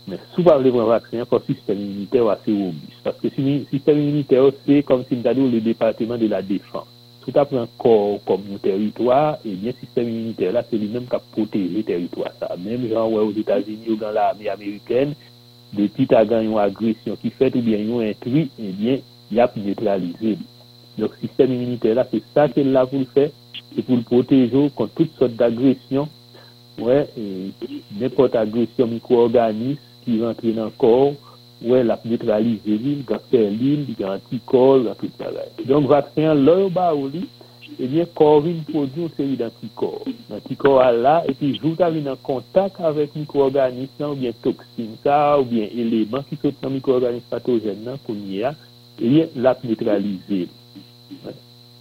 Men sou pa vle vran vaksen, pou sistem immuniter ou ase obis. Paske sistem immuniter ou se, kom si mta di ou le departement de la defans. Sou ta pran kor kom nou teritwa, ebyen sistem immuniter la, se li menm ka poteje teritwa sa. Menm jan wè ou Etats-Unis ou gan la ame Ameriken, de tit agan yon agresyon ki fet ou bien yon intri, ebyen, yap neutralize. Donk sistem immuniter la, se sa ke la pou l'fe, se pou l'proteje ou kon tout sot d'agresyon, wè, nepot agresyon mikro-organis, ki rentre nan kor, wè la neutralize li, l'il, gantè l'il, ganti kol, ganti travè. Donk vaksen lò yo ba ou li, ebyen korin prodyon seri d'antikor. Antikor a la, epi jouta vin nan kontak avèk mikroorganisme nan, ou bien toksin sa, ou bien eleman ki sot nan mikroorganisme patogen nan konye a, eh ebyen la neutralize. li.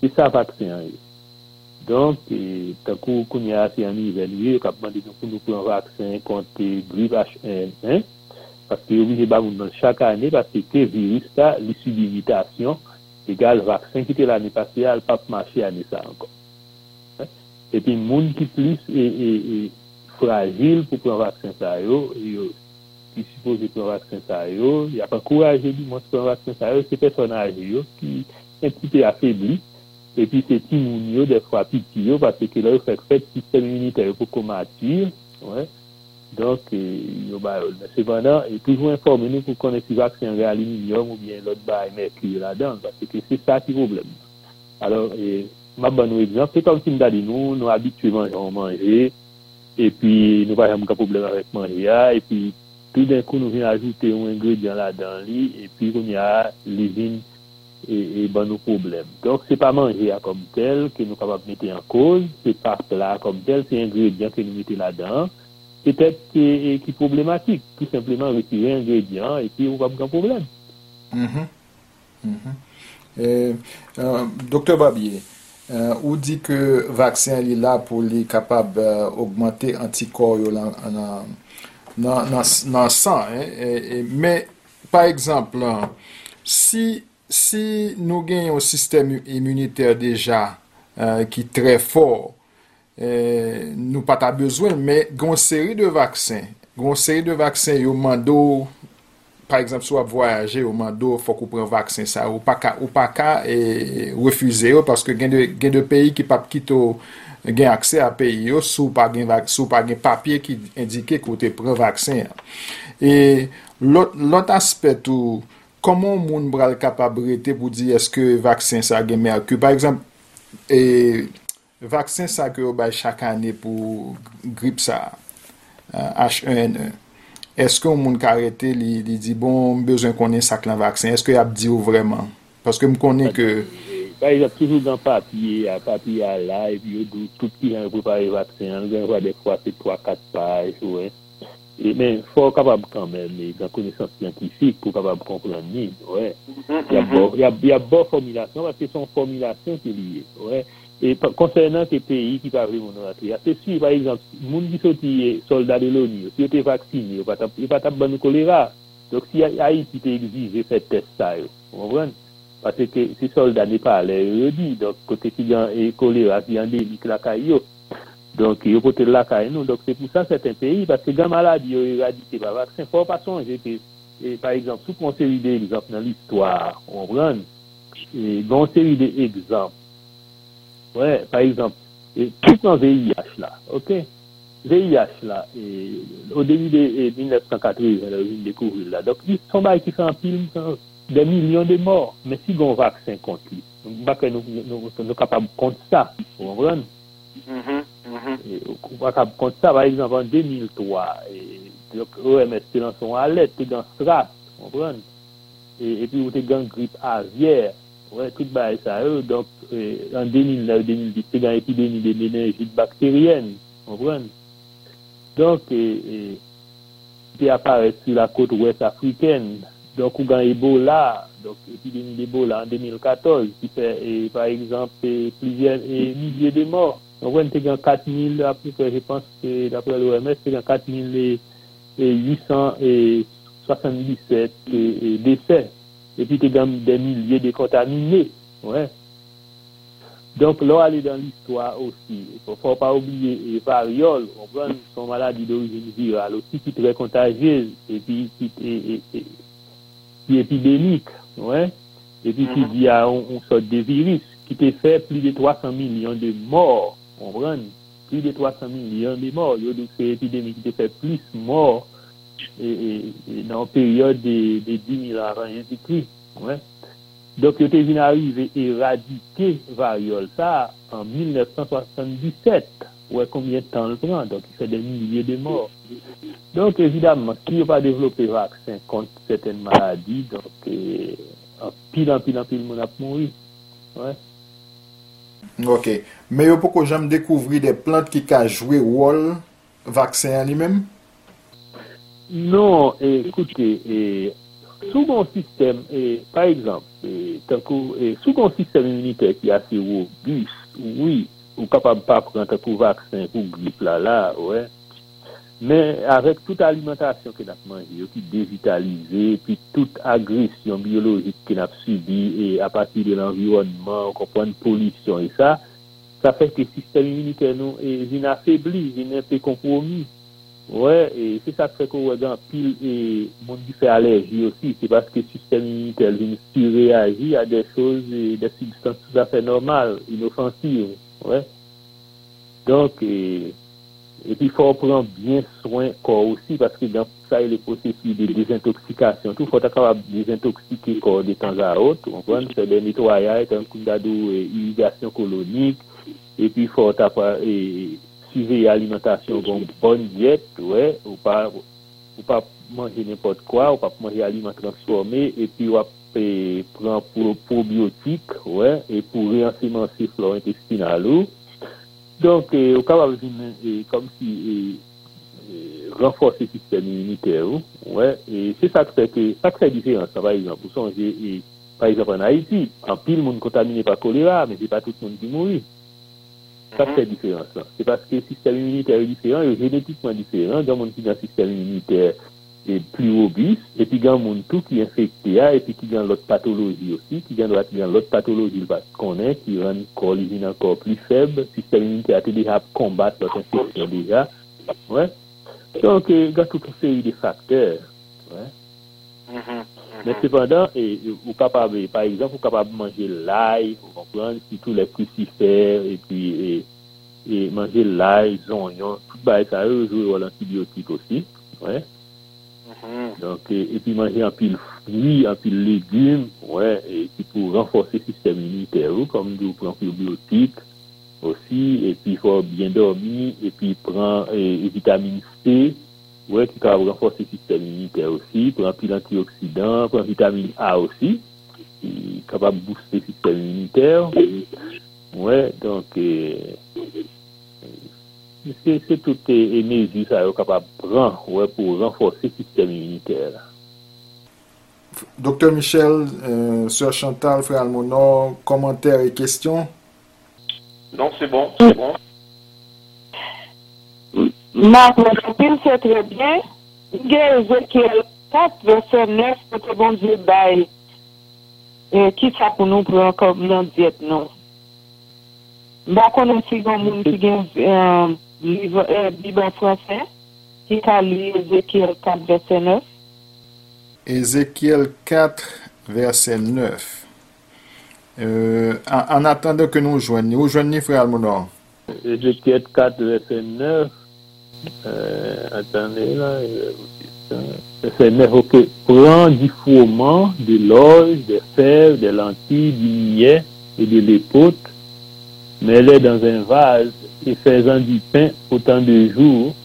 E sa vaksen yo. Eh. Donk, eh, takou konye a se an nivel yo, kapman di nou pou nou pou pran vaksen konti grip H1N1, Paske yo wije ba moun nan chak ane, paske ke virus ta, li subivitasyon, egal vaksen ki te l'ane pase, al pap mache ane sa ankon. Epi moun ki plis e fragil pou pran vaksen sa yo, yo ki suppose pran vaksen sa yo, ya pa kouraje di moun pran vaksen sa yo, se personaj yo ki entite afebli, epi se ti moun yo defwa piti yo, paske ke la yo fèk fèk sistem immunite yo pou komatir, wè, Donk, yo bayol. Men sepandan, e toujou informe nou pou konen si vaksen re ou bien lot ba bay merkri la dan, Pase ke se sa ki problem. Alors, mab ban nou egzamp, se kom si mdadi nou, nou abitue manjan manje, e pi nou vajan mka problem avèk manje ya, ah, e pi tout den kou nou vin ajoute ou ingredient la dan li, e pi kon ya li vin e ban nou problem. Donk, se pa manje ah, ya kom tel, ke nou kapap mette an koz, se pa pla kom tel, se ingredient ke nou mette la dan, peut-être qui, qui problématique. Tout simplement retirer un ingrédient et puis on va grand problème. Mm -hmm. Mm -hmm. Euh, euh, Dr. Babier, euh, ou di ke vaksin li la pou li kapab euh, augmente antikor yo lan, nan, nan, nan, nan san, eh, eh, men, par exemple, si, si nou gen yon sistem immuniter deja euh, ki tre for, eh, nou pata bezwen, men goun seri de vaksen, goun seri de vaksen yo mando, par exemple, sou ap voyaje, yo mando fok ou pren vaksen sa, ou pa ka, ou pa ka e, refuze yo, paske gen de, gen de peyi ki pap kito gen akse a peyi yo, sou pa gen, sou pa gen papye ki indike kote pren vaksen. E lot, lot aspet ou komon moun bral kapabrete pou di eske vaksen sa gen merku? Par exemple, e, vaksin sa ki yo bay chak ane pou grip sa euh, H1N1, eske ou moun karete li, li di bon bezon konen sak lan vaksin, eske yap di ou vreman? Paske m konen ke... Bay ap toujou dan papye, a papye a la, e epi yo dou tout ki jan prepare vaksin, an gen wade kwa se 3-4 paj, ouwe. E men, fò kapab kanmen, me gen konesans yantifik pou kapab konpran ni, ouwe. Mm-hmm, ya bo mm-hmm. formilasyon, wak son formilasyon ki liye, ouwe. E konsernan te peyi ki pa vre moun an atri. Se si, par exemple, moun ki soti soldat de l'ONU, si yo te vaksine, yo pa tap ban nou kolera. Dok si Haiti te exige fè test sa yo, konpren? Pase ke si soldat ne pa alè, yo di, dok kote ki jan kolera, ki jan delik lakay yo. Donk yo pote lakay nou, Donk se pou sa seten peyi, pase gen maladi yo eradite pa vaksin. Fò pa sonje pe, par exemple, sou kon seri de egzamp nan l'histoire, konpren? Gon seri de egzamp, ouais, par exemple, et tout dans VIH là, ok? VIH là, et, au début de 1980, là, ils découvrir là. Donc, ils sont là qui font un film, des millions de morts. Mais si on vaccin contre lui, nous nous sommes capables contre ça, vous comprenez? Ou pa kap kont sa, par exemple, an 2003, OMS te lan son alet, te gan stras, kompran, epi ou te gan grip avier, Ouais, tout bah, ça, eux. Donc, en 2009-2010, te dans épidémie de méningite bactérienne. Vous comprenez? Donc, et, et, apparaît sur la côte ouest africaine. Donc, ou gan Ebola, donc épidémie d'Ebola en 2014, qui fait, et, par exemple, et, plusieurs et, milliers de morts. Donc, on a 4000, à peu près, je pense que d'après l'OMS, c'est 4877 décès. Et puis, tu des milliers de contaminés. Ouais. Donc, là, aller dans l'histoire aussi. Il ne faut pas oublier les varioles, on prend son maladie d'origine virale aussi, qui est très contagieuse, et puis qui est, épidémique, ouais. Et puis qui dit à une sorte de virus, qui te fait plus de 300 millions de morts, on prend plus de 300 millions de morts. Donc, c'est épidémie qui te fait plus morts E, e, e, nan peryode de 10.000 avan Jésus-Christ. Ouais. Donk yo te vin arive eradike variol sa an 1977. Ouè konbien tan l pran, donk y fè de milye de mor. Donk evidamman, ki yo pa devlopè vaksin kont seten maladi, donk an euh, pil an pil an pil moun ap mouri. Ouais. Ok, me yo pou ko jam dekouvri de plant ki ka jwe wol vaksin an li menm? Non, ekoute, e, sou bon sistem, e, par exemple, e, sou bon sistem immunite ki ase ou bus, oui, ou kapab pa pranta pou vaksin pou grip la la, ouè, men avèk tout alimentasyon ki nap manje, yo ki devitalize, pi tout agresyon biyologik ki nap subi, a pati de l'environnement, ou kompon polisyon, e sa, sa fèk ki sistem immunite nou, e zin afèbli, zin epè kompromis, Ouais, et c'est ça fait qu'on dans pile et monde qui fait allergie aussi. C'est parce que le système immunitaire vient réagit à des choses, et des substances tout à fait normales, inoffensives. Ouais. Donc, et, puis il faut prendre bien soin corps aussi, parce que dans ça, il y a le processus de désintoxication. Tout faut être capable de désintoxiquer corps de temps à autre. On c'est des nettoyages, un coup d'ado, irrigation colonique, et puis il faut avoir, et, suivre l'alimentation, une bonne diète, ouais, ou pas, ou pas manger n'importe quoi, ou pas manger aliments transformés, et puis on prendre pour probiotiques, ouais, et pour réensemencer flore intestinale. Donc, on capable comme si renforcer le système immunitaire, ouais, et c'est ça qui fait que ça fait différence, par exemple, songer, par exemple en Haïti, en pile monde contaminé par choléra, mais c'est pas tout le monde qui mourit. Ça fait différence. C'est parce que le système immunitaire est différent, est génétiquement différent. Mon qui a système immunitaire est plus robuste, et puis dans mon tout qui est infecté, et puis qui a l'autre pathologie aussi, qui a l'autre pathologie qu'on est, qui rend le encore plus faible, le système immunitaire a déjà combattre l'autre infection déjà. Ouais. Donc, il y a toute une série de facteurs. Ouais. Mais cependant, et, vous capable, par exemple, vous capable de manger l'ail, vous comprenez, si tous les crucifères, et puis, et, manger l'ail, les oignons, tout ça, ça joue l'antibiotique aussi, ouais. Donc, et, puis manger un pile fruits, un pile légumes, ouais, et puis pour renforcer le système immunitaire, comme vous prenez probiotiques aussi, et puis il faut bien dormir, et puis prendre et, vitamine C, ouais, qui va renforcer le système immunitaire aussi, pour un pile antioxydant, pour vitamine A aussi, qui est capable de booster le système immunitaire. Ouais, donc, c'est toutes les mesures ça capable de prendre ouais, pour renforcer le système immunitaire. Docteur Michel, euh, Sœur Chantal, Frère Almonor, commentaires et questions? Non, c'est bon, c'est bon. Ma konjopil se trebyen, ge Ezekiel 4, verset 9, kote bon diye bay, ki sa pou nou pou an kom nan diet nou. Ma konen si gen moun ki gen euh, euh, Biblia franse, ki ka li Ezekiel 4, verset 9. Ezekiel 4, verset 9. Euh, an atanda ke nou jwenni, ou jwenni fral mounan? Ezekiel 4, verset 9. Euh, attendez là. c'est que prend du fourment, de l'orge, des fèves, des lentilles, du millet et de l'épaute, mets-les dans un vase et fais-en du pain autant de jours,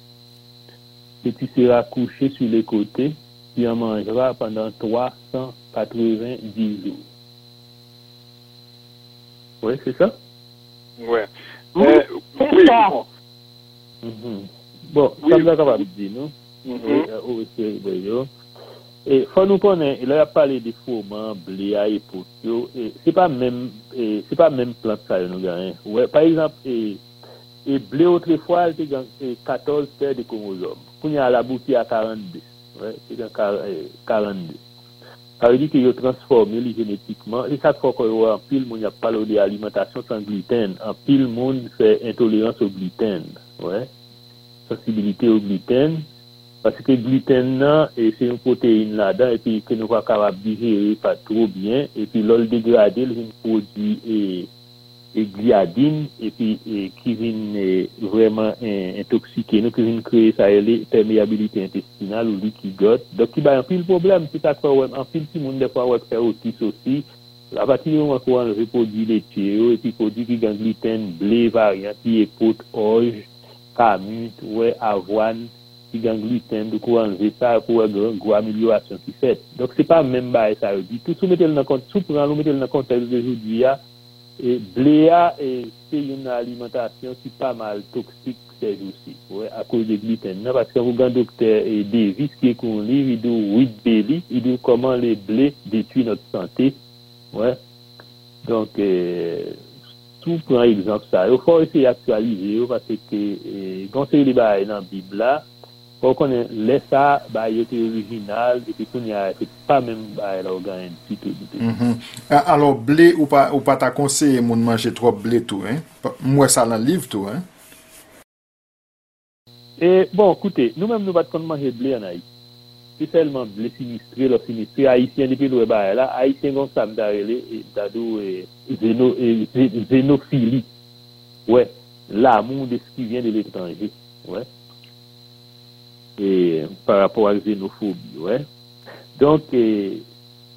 et tu seras couché sur les côtés, tu en mangeras pendant 390 jours. Oui, c'est ça? Ouais. Oui, Euh, c'est ça. bon. Mhm. Bon, oui. sa mda kapab di nou, ou ese ribo yo, e fwa nou konen, e la ya pale de fouman, ble a epot yo, e se pa men, e se pa men plant sa yo nou ganyen. Ouè, par exemple, e, e ble otre fwa, te gan 14 per de komozom, pou nyan la bouti a 42, ouè, te gan 42. A wè di ki yo transforme li genetikman, e sak fwa kon yo an pil moun ya palo de alimentasyon san gluten, an pil moun fè intolerans ou gluten, wè. Ouais. Sensibilité au gluten. Parce que gluten, et c'est une protéine là-dedans, et puis que nous pas capable de digérer pas trop bien, et puis l'ol dégradé, il produit et, et gliadine, et puis et, qui vient vraiment eh, intoxiquer, nous qui vient créer ça, les perméabilité intestinale ou liquidote. Donc, il y a un pile problème, c'est ça quoi, en pile, si monde des fois, ouais, faire autis aussi, à partir du moment qu'on enlève produits laitiers, yo, et puis produits qui ont gluten, blé, variant, puis épaute, orge, kamut, wè avwan, ki gen gluten, dou kou anze sa, pou wè gwo ameliorasyon ki fet. Dok se pa men ba e sa yo di. Tout sou metel nan kont, sou pran nou metel nan kontel de joudi ya, e ble ya, e se yon alimentasyon ki pa mal toksik se jousi. Wè, a kou de gluten nan, paske wou gen dokter e Davis ki kon li, yi dou wid beli, yi dou koman le ble detui not sante. Wè, donk e... Euh, tou pran egzamp sa. Yo fò ese aktualize yo, pase ke e, gonsè li ba nan bib la, fò konen lè sa ba yo te orijinal, epi kon ya efek pa men ba yo gan en pito. Mm-hmm. Alors, ble ou pa, ou pa ta konseye moun manje tro ble tou, mwen sa lan liv tou. E, bon, koute, nou men nou bat kon manje ble anay. Blé sinistré, le sinistré, haïtien, depuis le bail là, haïtien comme ça, m'darrele, et d'ado, et zéno, et zé- zénophilie. Ouais. L'amour de ce qui vient de l'étranger. Ouais. Par rapport à la xénophobie, ouais.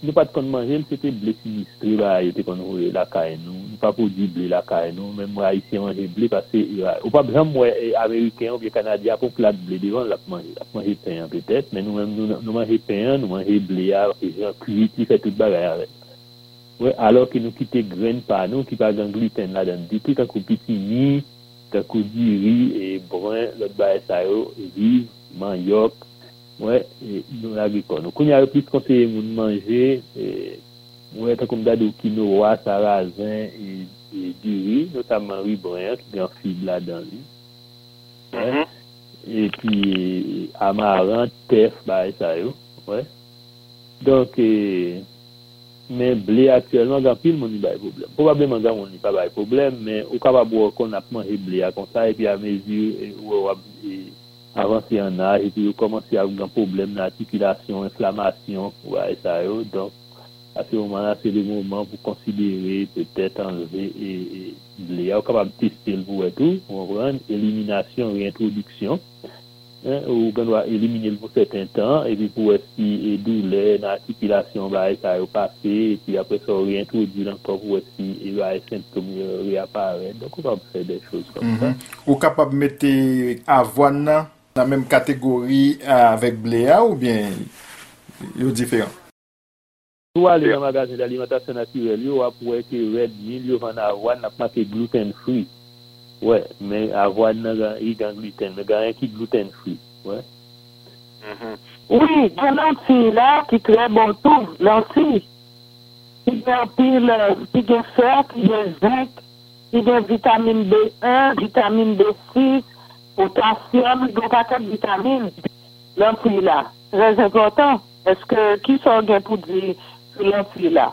nou pat kon manje, l se te ble sinistre ba yo te kon roye lakay nou. Nou pa pou di ble lakay nou, men mwa isi manje ble pase, ou pa bram mwen Ameriken ou biye Kanadya pou plat ble devan lak manje, lak manje peyan petet, men nou, nou, nou manje peyan, nou manje ble a, kuyi ti fè tout bagay avèk. Ouè, ouais, alò ki nou kite gren pa nou, ki pa gen gluten la den, di tout an kou piti ni, an kou di ri, e brun, lot ba e sayo, riz, manyok, wè, nou agrikon. Nou konye a replis konseye moun manje, wè, tan kon mdade ou kinowa, sarazin, e, e diri, notaman ribren, ki gen fib la dan li. Wè, mm -hmm. e pi amaran, tef, bay sa yo, wè. Donk, e, men ble aktuelman gan pil moun ni bay problem. Probableman gan moun ni pa bay problem, men ou kapabou kon apman e ble akon sa, e pi a mezi, ou wap, e, avanse an aj, epi yo komanse a ou gan problem nan artikulasyon, inflamasyon, ou a esa yo, donk, ase mouman la, se de mouman pou konsidere, petet euh, anleve, e le ya ou kapab teste l pou etou, moun ran, eliminasyon, reintroduksyon, ou gan wak elimine l pou seten tan, epi pou eski e doule nan artikulasyon, ba esa yo pase, epi apre sa ou reintrodu lan kon pou eski, e ba esen kom reapare, donk ou kapab fè de chouz kon sa. Ou kapab mette avwan nan, nan menm kategori avèk blea ou bien yo diferan? Sou alè yon magazen d'alimentasyon naturel yo wap wè ki red mil yo van avwan nap ma ki gluten free. Wè, ouais, men avwan nan yi gan gluten, men gan yon ki gluten free. Wè. Ouais. Mm -hmm. Oui, gen lansi la ki kre bon tou, lansi. Ki gen pil, ki gen fer, ki gen zinc, ki gen vitamine B1, vitamine B6, potasyum, do patat vitamine lan pri la. Rez important, eske ki son gen pou di lan pri la?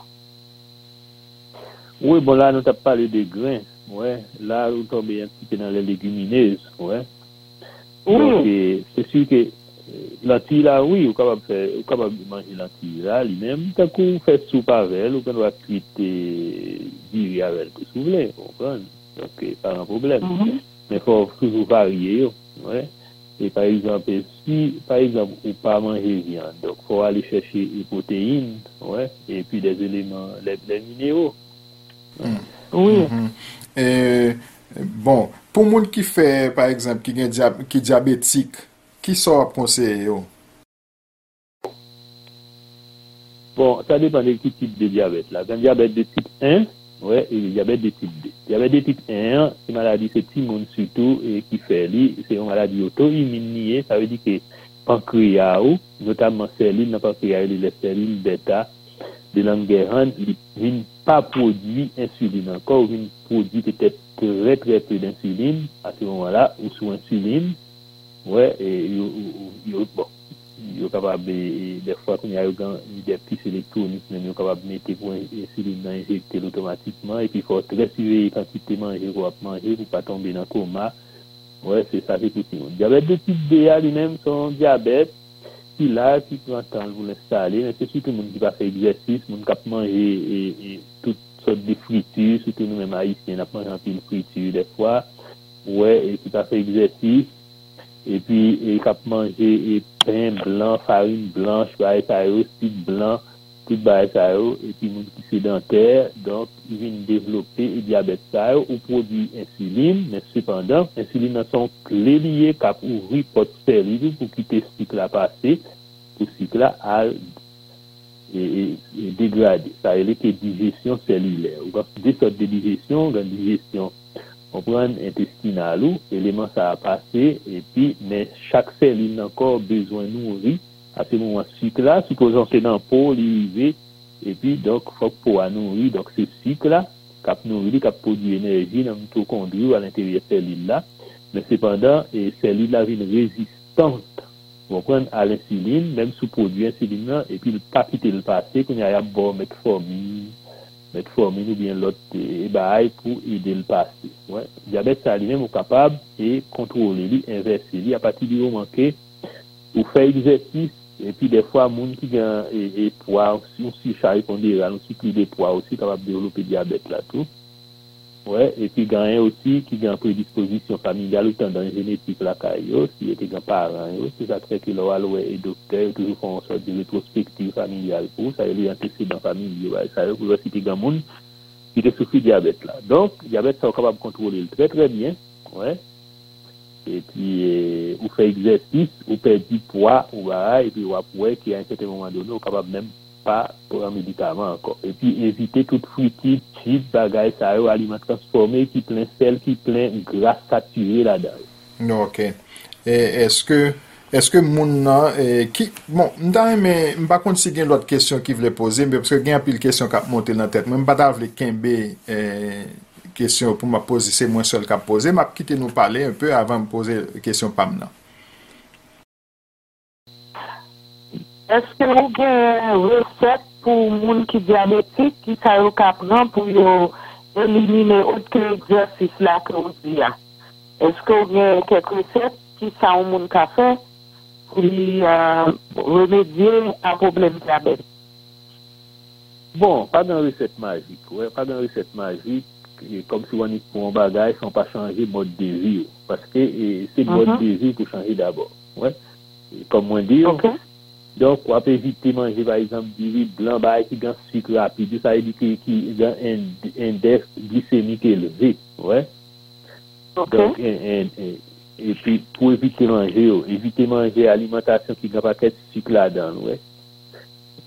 Oui, bon la nou tap pale de gren, ouais. la nou tombe yon tipe nan le leguminez, ouais. oui. Se si ke lanti la, oui, ou kabab manje lanti la, li men, takou fè soup avèl, ou kan wak kwite diri avèl pou souvle, ou kan, donc pa an probleme. Mm -hmm. men fòv toujou varye yo, wè. E par exemple, si, par exemple, ou pa manje viande, donc fòv alè chèche e protéine, wè, e pi des eleman, les minéraux. Mm. Oui. Mm -hmm. euh, bon, pou moun ki fè, par exemple, ki gen diab ki diabetik, ki sò ap konseye yo? Bon, sa depan de ki tip de diabet la. Gen diabet de tip 1, ouais, diabète de type 2. Diabète de type 1, c'est maladie, c'est petit monde surtout et qui fait lui, c'est une maladie auto-immune, ça veut dire que pancréas, notamment cellule, dans pancréas, les cellules bêta de Langerhans, ils pas produit insuline encore, ils produit peut-être très très peu d'insuline à ce moment-là, ou sous insuline, ouais, et, et, et, et bon. Capable de- des fois quand il y a eu des petits électroniques même yo capable de mettre pour insuline dans injecter automatiquement et puis il faut très surveiller quantité manger qu'on pour pas tomber dans le coma ouais c'est ça c'est tout le monde diabète de type B a lui-même son diabète qui là qui prend temps pour l'installer mais c'est surtout le monde qui va faire exercice le monde qui a mangé et, et toutes sortes de fritures surtout nous mêmes haïtiens on a mangé un peu de friture des fois. Ouais et qui va faire epi kap manje pen blan, farin blan, chwae sa yo, sit blan, tout baye sa yo, epi moun ki sedenter, donk vin devlope e diabet sa yo, ou produ insuline, men sepandan, insuline nan son kle liye kap ouvri pot seri pou kite sik la pase, pou sik la al e degrade. Sa yo le ke dijesyon selile. Ou gans de sot de dijesyon, gans dijesyon on prend intestinal ou ça a passé et puis mais chaque cellule n'a encore besoin de nourrir. À ce moment cycle là supposons c'est dans peau l'IV et puis donc faut que peau a nourri donc ce cycle là cap nourrir cap produit énergie dans le mitochondrie à l'intérieur de cellule là mais cependant et cellule là une résistante on prend à l'insuline même sous produit insuline et puis le pas quitter le passé qu'on y a bon metformine met formin ou bien lot e bahay pou ede l pase. Ouais. Diabet sa li men mou kapab e kontrole li, inverse li, apati di ou manke ou fe exersis, epi defwa moun ki gen e, e poa, ou si chari kondera, ou si pli de poa, ou si kapab develope diabet la tou. Ouais. Epi gen yon osi ki gen predisposisyon familial ou tendan genetik la ka yo, si ete gen paran yo, se sa treke lo alwe edo militer, yo toujou kon sot de retrospektiv familial pou, sa yo li antecedant familial, ouais, sa yo pou yo siti gan moun, ki te soufi diabet la. Donk, diabet sa yo kapab kontrole l tre tre bien, ouais. et pi euh, ou fe exersis, ou perdi poa, ou a, et pi wapwe ki an sete moman dono, ou kapab menm pa pou an medikaman ankon. Et pi evite tout fruti, chip, bagay, sa yo aliment transforme, ki plen sel, ki plen gras sature la dan. Ok. Eske Eske moun nan, e, ki, bon, mda mè, mba kont si gen lot kèsyon ki vle pose, mbe pse gen apil kèsyon kap monte nan tet, mwen mba ta vle kenbe e, kèsyon pou mba pose, se mwen sol kap pose, mba kite nou pale un peu avan mpose kèsyon pam nan. Eske ou gen reset pou moun ki diabetik ki sa yo kap nan pou yo elimine otke egzersis la ke ou diya? Eske ou gen kek reset ki sa ou moun ka fè? Pou li uh, remedye a problem diabet? Bon, pas dans recette magique, ouais, pas dans recette magique, et comme si on est pour un bagage, on pas changer mode de vie, parce que c'est le Mhm. mode de vie pour changer d'abord, ouais. Et comme on dit? Donc, on peut éviter de manger, par exemple, du riz blanc bah, qui a sucre rapide. Ça veut dire qu'il qui a un index glycémique élevé. Ouais. Donc, un- un- un- et puis, pour éviter manger, oh, éviter manger alimentation qui n'a pas de sucre là-dedans. Ouais.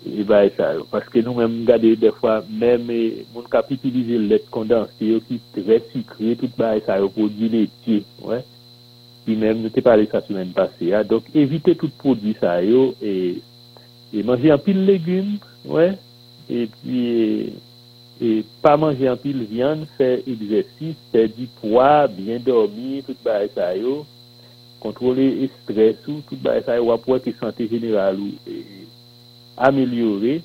Et bah, ça, oh, parce que nous-mêmes, regardez, des fois, même, eh, mon cap utiliser le lait condensé, oh, qui est très sucré, tout bah, ça, oh, produit laitier. Ouais puis même nous t'ai parlé ça semaine passée. hein. Donc évitez tout produit ça et, et manger un pile légumes, ouais. Et puis e pa manje an pil vyan, fè egzersis, fè di pwa, byen dormi, tout ba e sayo, kontrole e stres ou, tout ba e sayo wap wak e sante general ou e, amelyore,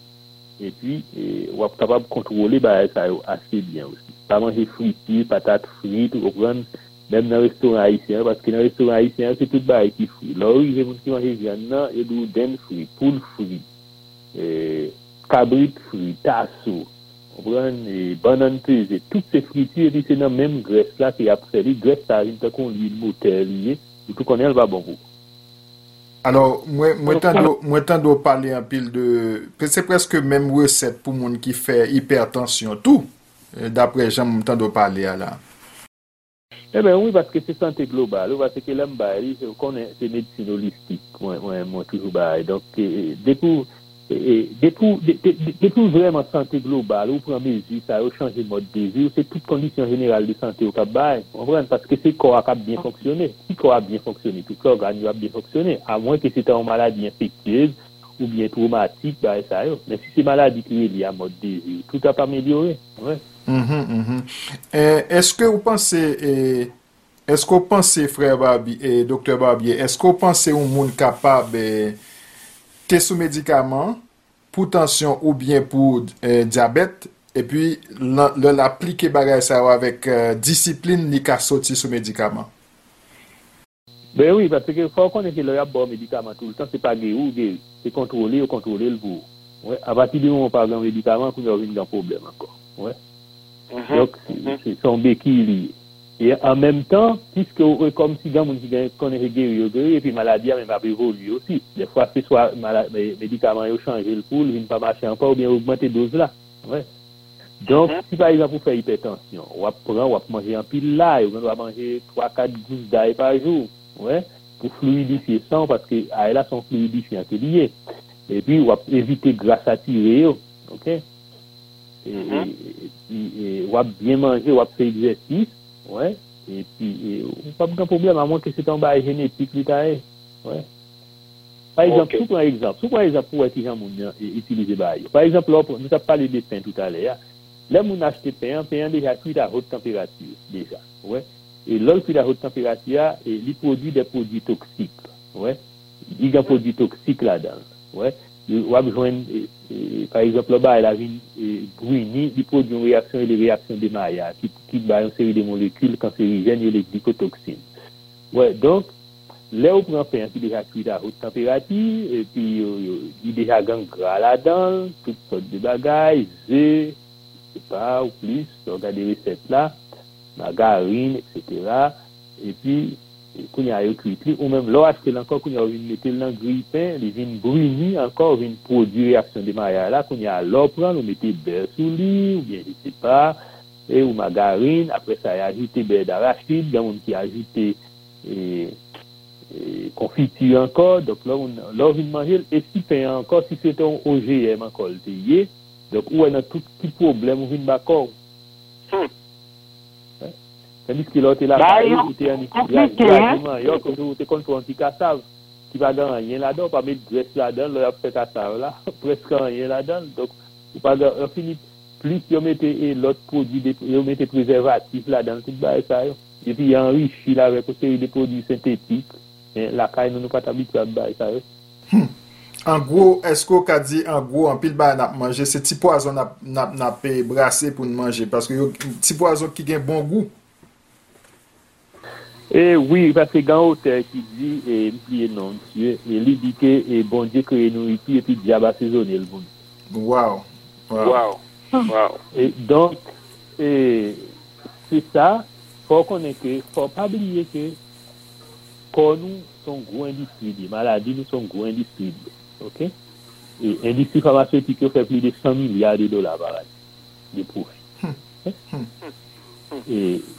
e pi e wap kapab kontrole ba e sayo ase byen ou. Pa manje friti, patat frit, ou pran, nem nan restoran haisyen, paske nan restoran haisyen, se tout ba e ki fri. Lor ou jè moun ki manje vyan nan, e dou den fri, poul fri, e kabrit fri, tasou, kompran, e banan peze, e tout se friti, e li se nan menm gres la ki apre li, gres sa rin ta kon li motel li, ou tout konen l va bon pou. Alors, mwen tan do pale an pil de, se preske menm reset pou moun ki fe hipertensyon tou, e, dapre jan mwen tan do pale ala. Eh ben, oui, paske se sante global, ou paske lem baye, se konen se medisino listik, mwen toujou baye, donk, dekou, E, e, Depou vreman sante global, ou pran mezi, sa yo chanje mod devi, ou se tout kondisyon jeneral de sante yo kap baye, anbran, paske se kor ak ap bien fonksyonne, si kor ap bien fonksyonne, tout kor gan yo ap bien fonksyonne, a mwen ke se ta an maladi infektiyez, ou bien traumatik, baye sa yo, men si se maladi kriye li a mod devi, tout ap amelyore, mm-hmm, mm-hmm. wè. Eske ou panse, eske ou panse, frè Babi, doktor Babi, eske ou panse ou moun kapab, e, te sou medikaman pou tansyon ou bien pou eh, diabet, epi lè l'aplike bagay sa yo avèk euh, disipline li ka soti sou medikaman. Ben oui, parce que faut qu'on ait le bon médicament tout le temps, c'est pas guéri ou guéri, c'est contrôlé ou contrôlé le bout. Ouais, à partir du moment où on parle d'un médicament, qu'on a eu un problème encore. Ouais. Mm -hmm. Donc, mm -hmm. c'est son béquille. Et en même temps, puisque euh, comme si qui connaît guéri, et puis maladie même pas évolué aussi. Des fois, c'est soit les médicaments ont changé le poule, ils ne pas marcher encore, ou bien augmenter dose là. Ouais. Donc, si par exemple, vous faites hypertension, on va prendre, on va manger un pile là, on va manger 3-4 gousses d'ail par jour, ouais, pour fluidifier sang, parce que ail là sont fluidifiants qui liés. Et puis, on va éviter grâce à tirer, ok? et, on va bien manger, on va faire exercice, wè, epi, ou pa mwen problem a mwen ke se tan ba genetik li ta e, wè. Par exemple, okay. sou pran exemple, sou pran exemple pou wè ti jan moun itilize ba yo. Par exemple, lò, nou ta pale de pen tout alè ya, lè moun achete pen, pen deja kuit a hot temperatur, deja, wè. E lòl kuit a hot temperatur, li prodwi de prodwi toksik, wè. Li gen prodwi toksik la dan, wè. wap jwen, e, e, par exemple, la ba la vin e, bruni, di prodyon reaksyon e de reaksyon de maya, ki ba yon seri de molekul kanserijen e le glikotoksine. Wè, donk, lè ou pran pen, ki deja kuit a haute temperati, pi yon deja gang gra la dan, tout sot de bagay, zè, se pa ou plis, yon gade reset la, margarine, etc., E pi, koun ya yo kuit li, ou menm lo aske lankon koun ya ou vin metel nan gripen, li vin bruni ankon, ou vin produ reaksyon de maya la, koun ya lo pran, ou metel bel sou li, ou bien li sepa, e ou magarine, apre sa yajite bel darachid, gen moun ki yajite konfiti e, ankon, dok lo vin manjel, e si pen ankon, si se ton OGM ankon lte ye, dok ou e an an tout ki problem ou vin bakon. Hmm. Tandis ki lò te la pari, ou te an ikouman, yo konjou te konjou an ti kasav, ki pa gan an yen la don, pa met dres la don, lò ap se kasav la, [laughs] preske an yen la don, donc, ou pa gan an finit, plis yo mette e, lot prodou, yo mette prezervatif la don, tout ba e sa yo, epi yon rishi la vek, ou se yon de prodou sintetik, e, la kay nou nou patabit sa ba e sa yo. Hmm. An gro, esko ka di an gro an pil ba nap manje, se ti poazon nap, nap, nap eh, pe brase pou nou manje, paske yo ti poazon ki gen bon gou, E oui, paske gan ote ki di, e mpliye nan, e li di ke, e bon di kreye nou iti, e pi di aba sezonel bon. Wow. Wow. Wow. E donk, e, se sa, fò konen ke, fò pabliye ke, kon nou son gro industri di, maladi nou son gro industri di, ok? E industri farmasyotik yo fè pli de 100 milyar de dola baraj, de poufi. E, e,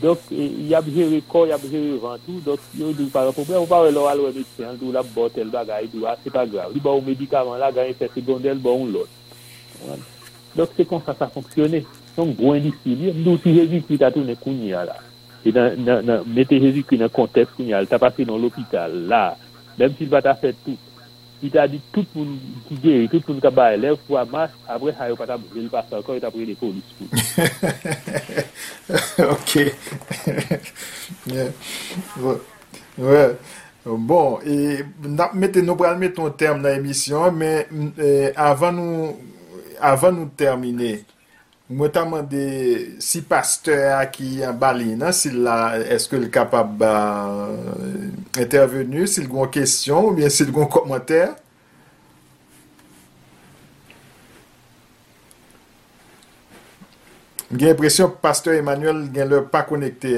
Dok, e, yab jere kor, yab jere vantou, donk, yo di para problem, ou pa wè lò alwè medisyen, dou la botel bagay, dou a, se pa grav. Li ba ou medikaman la, ganyan se segondel, ba ou lot. Donk, se kon sa sa fonksyonè. Donk, gwen disi, li, mdou si Jezi ki ta toune kounya la. E nan, nan, nan, mette Jezi ki nan konteks kounya la, ta pase nan l'opital la. Mèm si l va ta fè tout. il a dit tout le monde qui guérit, tout le monde qui a baillé l'air, pour masque, après ça, il pas brûlé le passé encore, il a pris des polices. [laughs] ok. [laughs] yeah. ouais. Bon, et nous pral mettre un terme dans l'émission, mais euh, avant, nous, avant nous terminer, Mwen ta mande si pasteur a ki yon bali nan, si la eske l kapab intervenu, si l gwen kestyon ou bien si l gwen komantèr. Gen impresyon pasteur Emmanuel gen lè pa konekte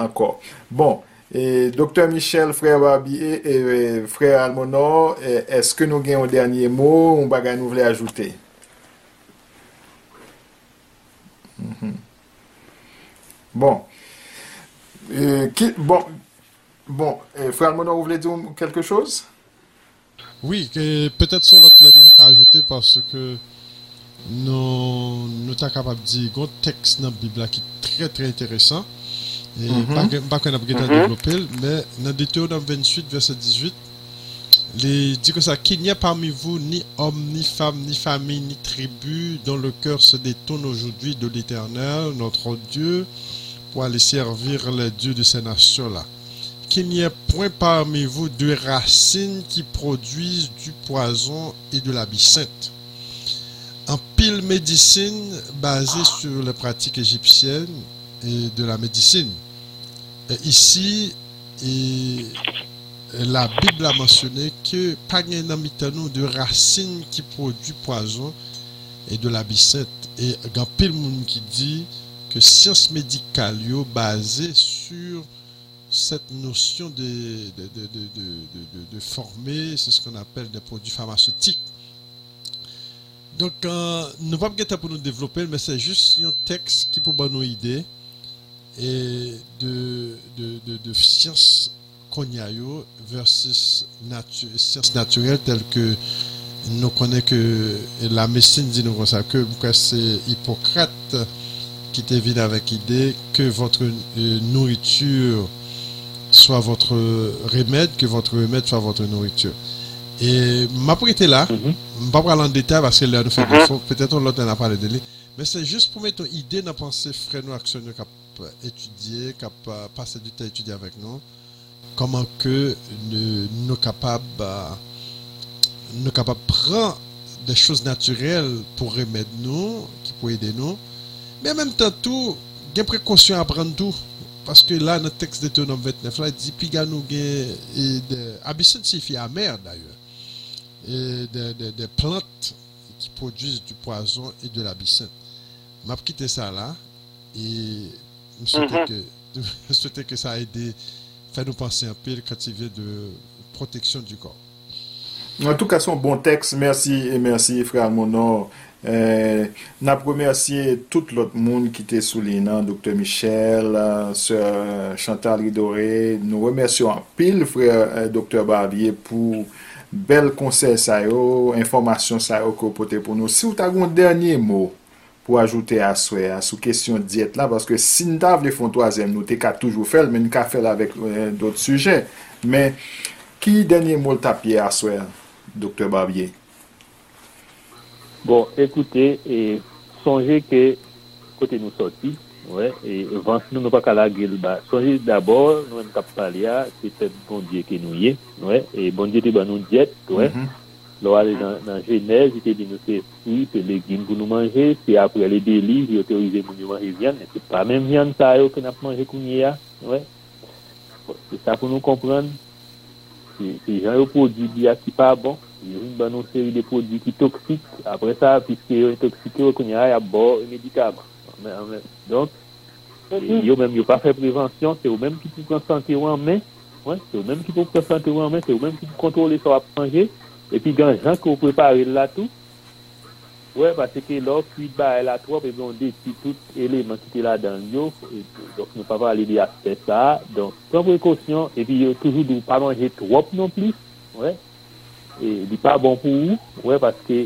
ankor. Bon, e, doktor Michel, frère Barbier, e, e, frère Almonor, eske nou gen yon dernier mot ou bagay nou vle ajoute? Mm -hmm. Bon. Euh, qui, bon, bon euh, Frère Monon, vous voulez dire quelque chose Oui, peut-être sur notre lettre, nous avons ajouté parce que nous, nous sommes capables de dire un texte dans la Bible qui est très très intéressant. Et mm -hmm. pas qu'on a mhm. développé, nan dans 28, verset 18, li di kon sa, ki nye parmi vou ni om, ni fam, ni fami, ni tribu, don le kèr se deton oujoudwi de l'Eternel, notre Dieu, pou alè servir le Dieu de se nasyon la. Ki nye point parmi vou de racine ki produise du poison et de la bisente. An pil medicine basé sur le pratik egyptienne, et de la médecine. ici, la Bible a mentionné que pas de racines qui produit poison et de la bicette. Et il y qui dit que science médicale est basée sur cette notion de, de, former, c'est ce qu'on appelle des produits pharmaceutiques. Donc, euh, nous ne pouvons pas pour nous développer, mais c'est juste un texte qui peut nous aider et de, de, de, de sciences versus sciences naturelles telles que nous connaissons que la médecine dit nous ça que c'est Hippocrate qui te venu avec l'idée que votre euh, nourriture soit votre remède, que votre remède soit votre nourriture. Et ma été là, je ne vais pas parler en détail parce que là nous fait mm peut-être l'autre n'a pas parlé de lui, mais c'est juste pour mettre une idée dans la pensée frère nous action étudier, qui a passé du temps à étudier avec nous, comment que nous sommes capables, nous capables de prendre des choses naturelles pour remettre nous, qui pour aider nous, mais en même temps, tout, il y a précaution à prendre tout. Parce que là, dans le texte de Théonome 29, là, il dit, puis nous des abyssines signifie amer d'ailleurs, des, plantes qui produisent du poison et de l'abyssine. Je vais quitter ça là, et je [laughs] souhaitais, que, ça aide, fait nous penser un peu le cativier de protection du corps. En tout cas, son bon texte. Merci et merci, frère Monor. Euh, na premersiye tout lot moun ki te soulinan Dr. Michel, euh, Sir euh, Chantal Ridoré Nou remersyon an pil frè euh, Dr. Barbier pou bel konsey sa yo, informasyon sa yo ko pote pou nou Si ou ta goun denye mou pou ajoute aswe a sou kesyon diyet la, paske si n ta vle fon toazem nou te ka toujou fel, men n ka fel avèk euh, dot suje. Men, ki denye mol tapye aswe, Dr. Barbier? Bon, ekoute, e, sonje ke kote nou soti, ouais, e, vans nou nou pa kalage l ba. Sonje d'abor, nou en kap palya, se te bon diye ke nou ye, ouais, e bon diye te ban nou diyet, wè, mm -hmm. Lo ale nan jenèz, ite di nou se fruit, se legim pou nou manje, se apre ale deli, yo teorize moun yo manje vyan, se pa men vyan sa yo ke nap manje kounye ya, se sa pou nou kompran, se jan yo prodwi biya ki pa bon, yo yon ban nou seri de prodwi ki toksik, apre sa, piske yo toksik yo kounye ya, ya bo medikab. Don, yo men yo pa fe prevensyon, se yo men ki pou konsante yo anmen, se yo men ki pou konsante yo anmen, se yo men ki pou kontrole so ap manje, epi ganjan ki ou prepare la tou, wè, ouais, pati ki lò, kuit ba e la trop, epi on deti tout eleman ki te la dan yo, donk nou pa pa ale li aspe sa, donk, pran prekosyon, epi yo euh, toujou di ou pa manje trop non plis, wè, ouais. e di pa bon pou ou, wè, ouais, pati ki,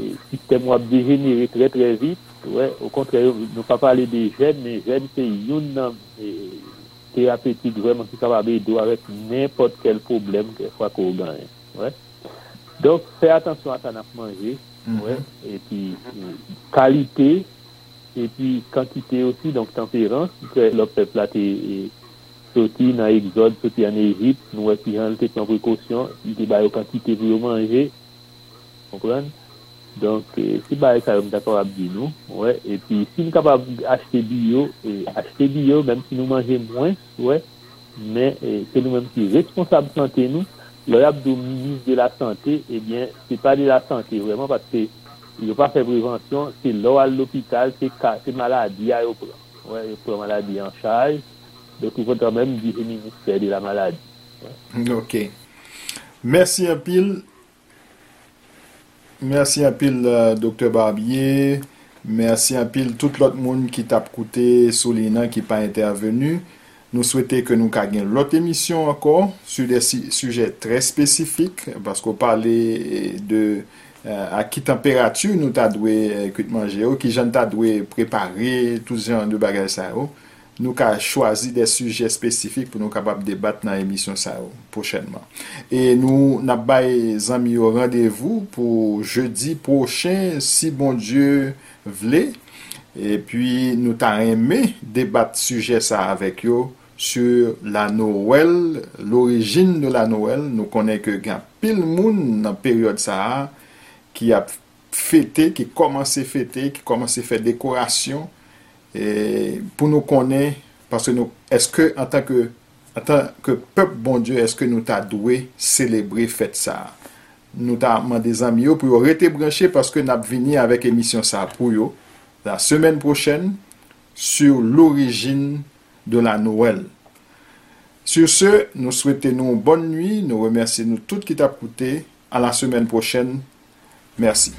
e, sistem wap degenere tre tre vit, wè, ou kontre, nou pa pa ale de jen, men jen se yon nan, e, terapetik vwèman ki kapabè do avèk nèpot kel problem ke fwa kou ganyan. Ouais. Donk, fè atensyon a tan ap manje, e pi kalite, e pi kantite osi, donk temperans, lop pe plate soti nan exode, soti an Egypt, nou wè ki jan lte plan prekosyon, lte bayo kantite vyo manje, kompren? Donk, si baye sa yon dakor ap di nou, wè, e pi si nou kapab achete biyo, achete biyo, menm si nou manje mwen, wè, men, se nou menm ki responsable sante nou, lor ap do minis de la sante, ebyen, eh se pa de la sante, vreman, patse, yo pa fe prevensyon, se lor al l'opital, se, se maladi a yo pran. Ouais, yo pran maladi an chaj, dok yo kontan men di minister de la maladi. Ouais. Ok. Mersi apil. Mersi apil, euh, Dr. Barbier. Mersi apil, tout lot moun ki tap koute sou li nan ki pa intervenu. Nou souwete ke nou ka gen lot emisyon ankon su de suje tre spesifik pasko pale de a ki temperatu nou ta dwe kout manje yo, ki jan ta dwe prepare tout jan de bagay sa yo. Nou ka chwazi de suje spesifik pou nou kapap debat nan emisyon sa yo pochenman. E nou nap bay zanmi yo randevou pou jeudi pochen si bon Diyo vle. E pi nou ta reme debat suje sa avek yo. sur la Noël, l'origine de la Noël, nou konen ke gen pil moun nan peryode sa a, ki ap fete, ki komanse fete, ki komanse fe dekorasyon, e, pou nou konen, paske nou, eske an tanke, an tanke pep bon Diyo, eske nou ta dwe celebre fete sa a. Nou ta man de zami yo pou yo rete branche, paske nap vini avek emisyon sa pou yo, la semen prochen, sur l'origine de la Noël. Sur se nou souwete nou bon nui nou remersi nou tout ki tap koute a la semen prochen mersi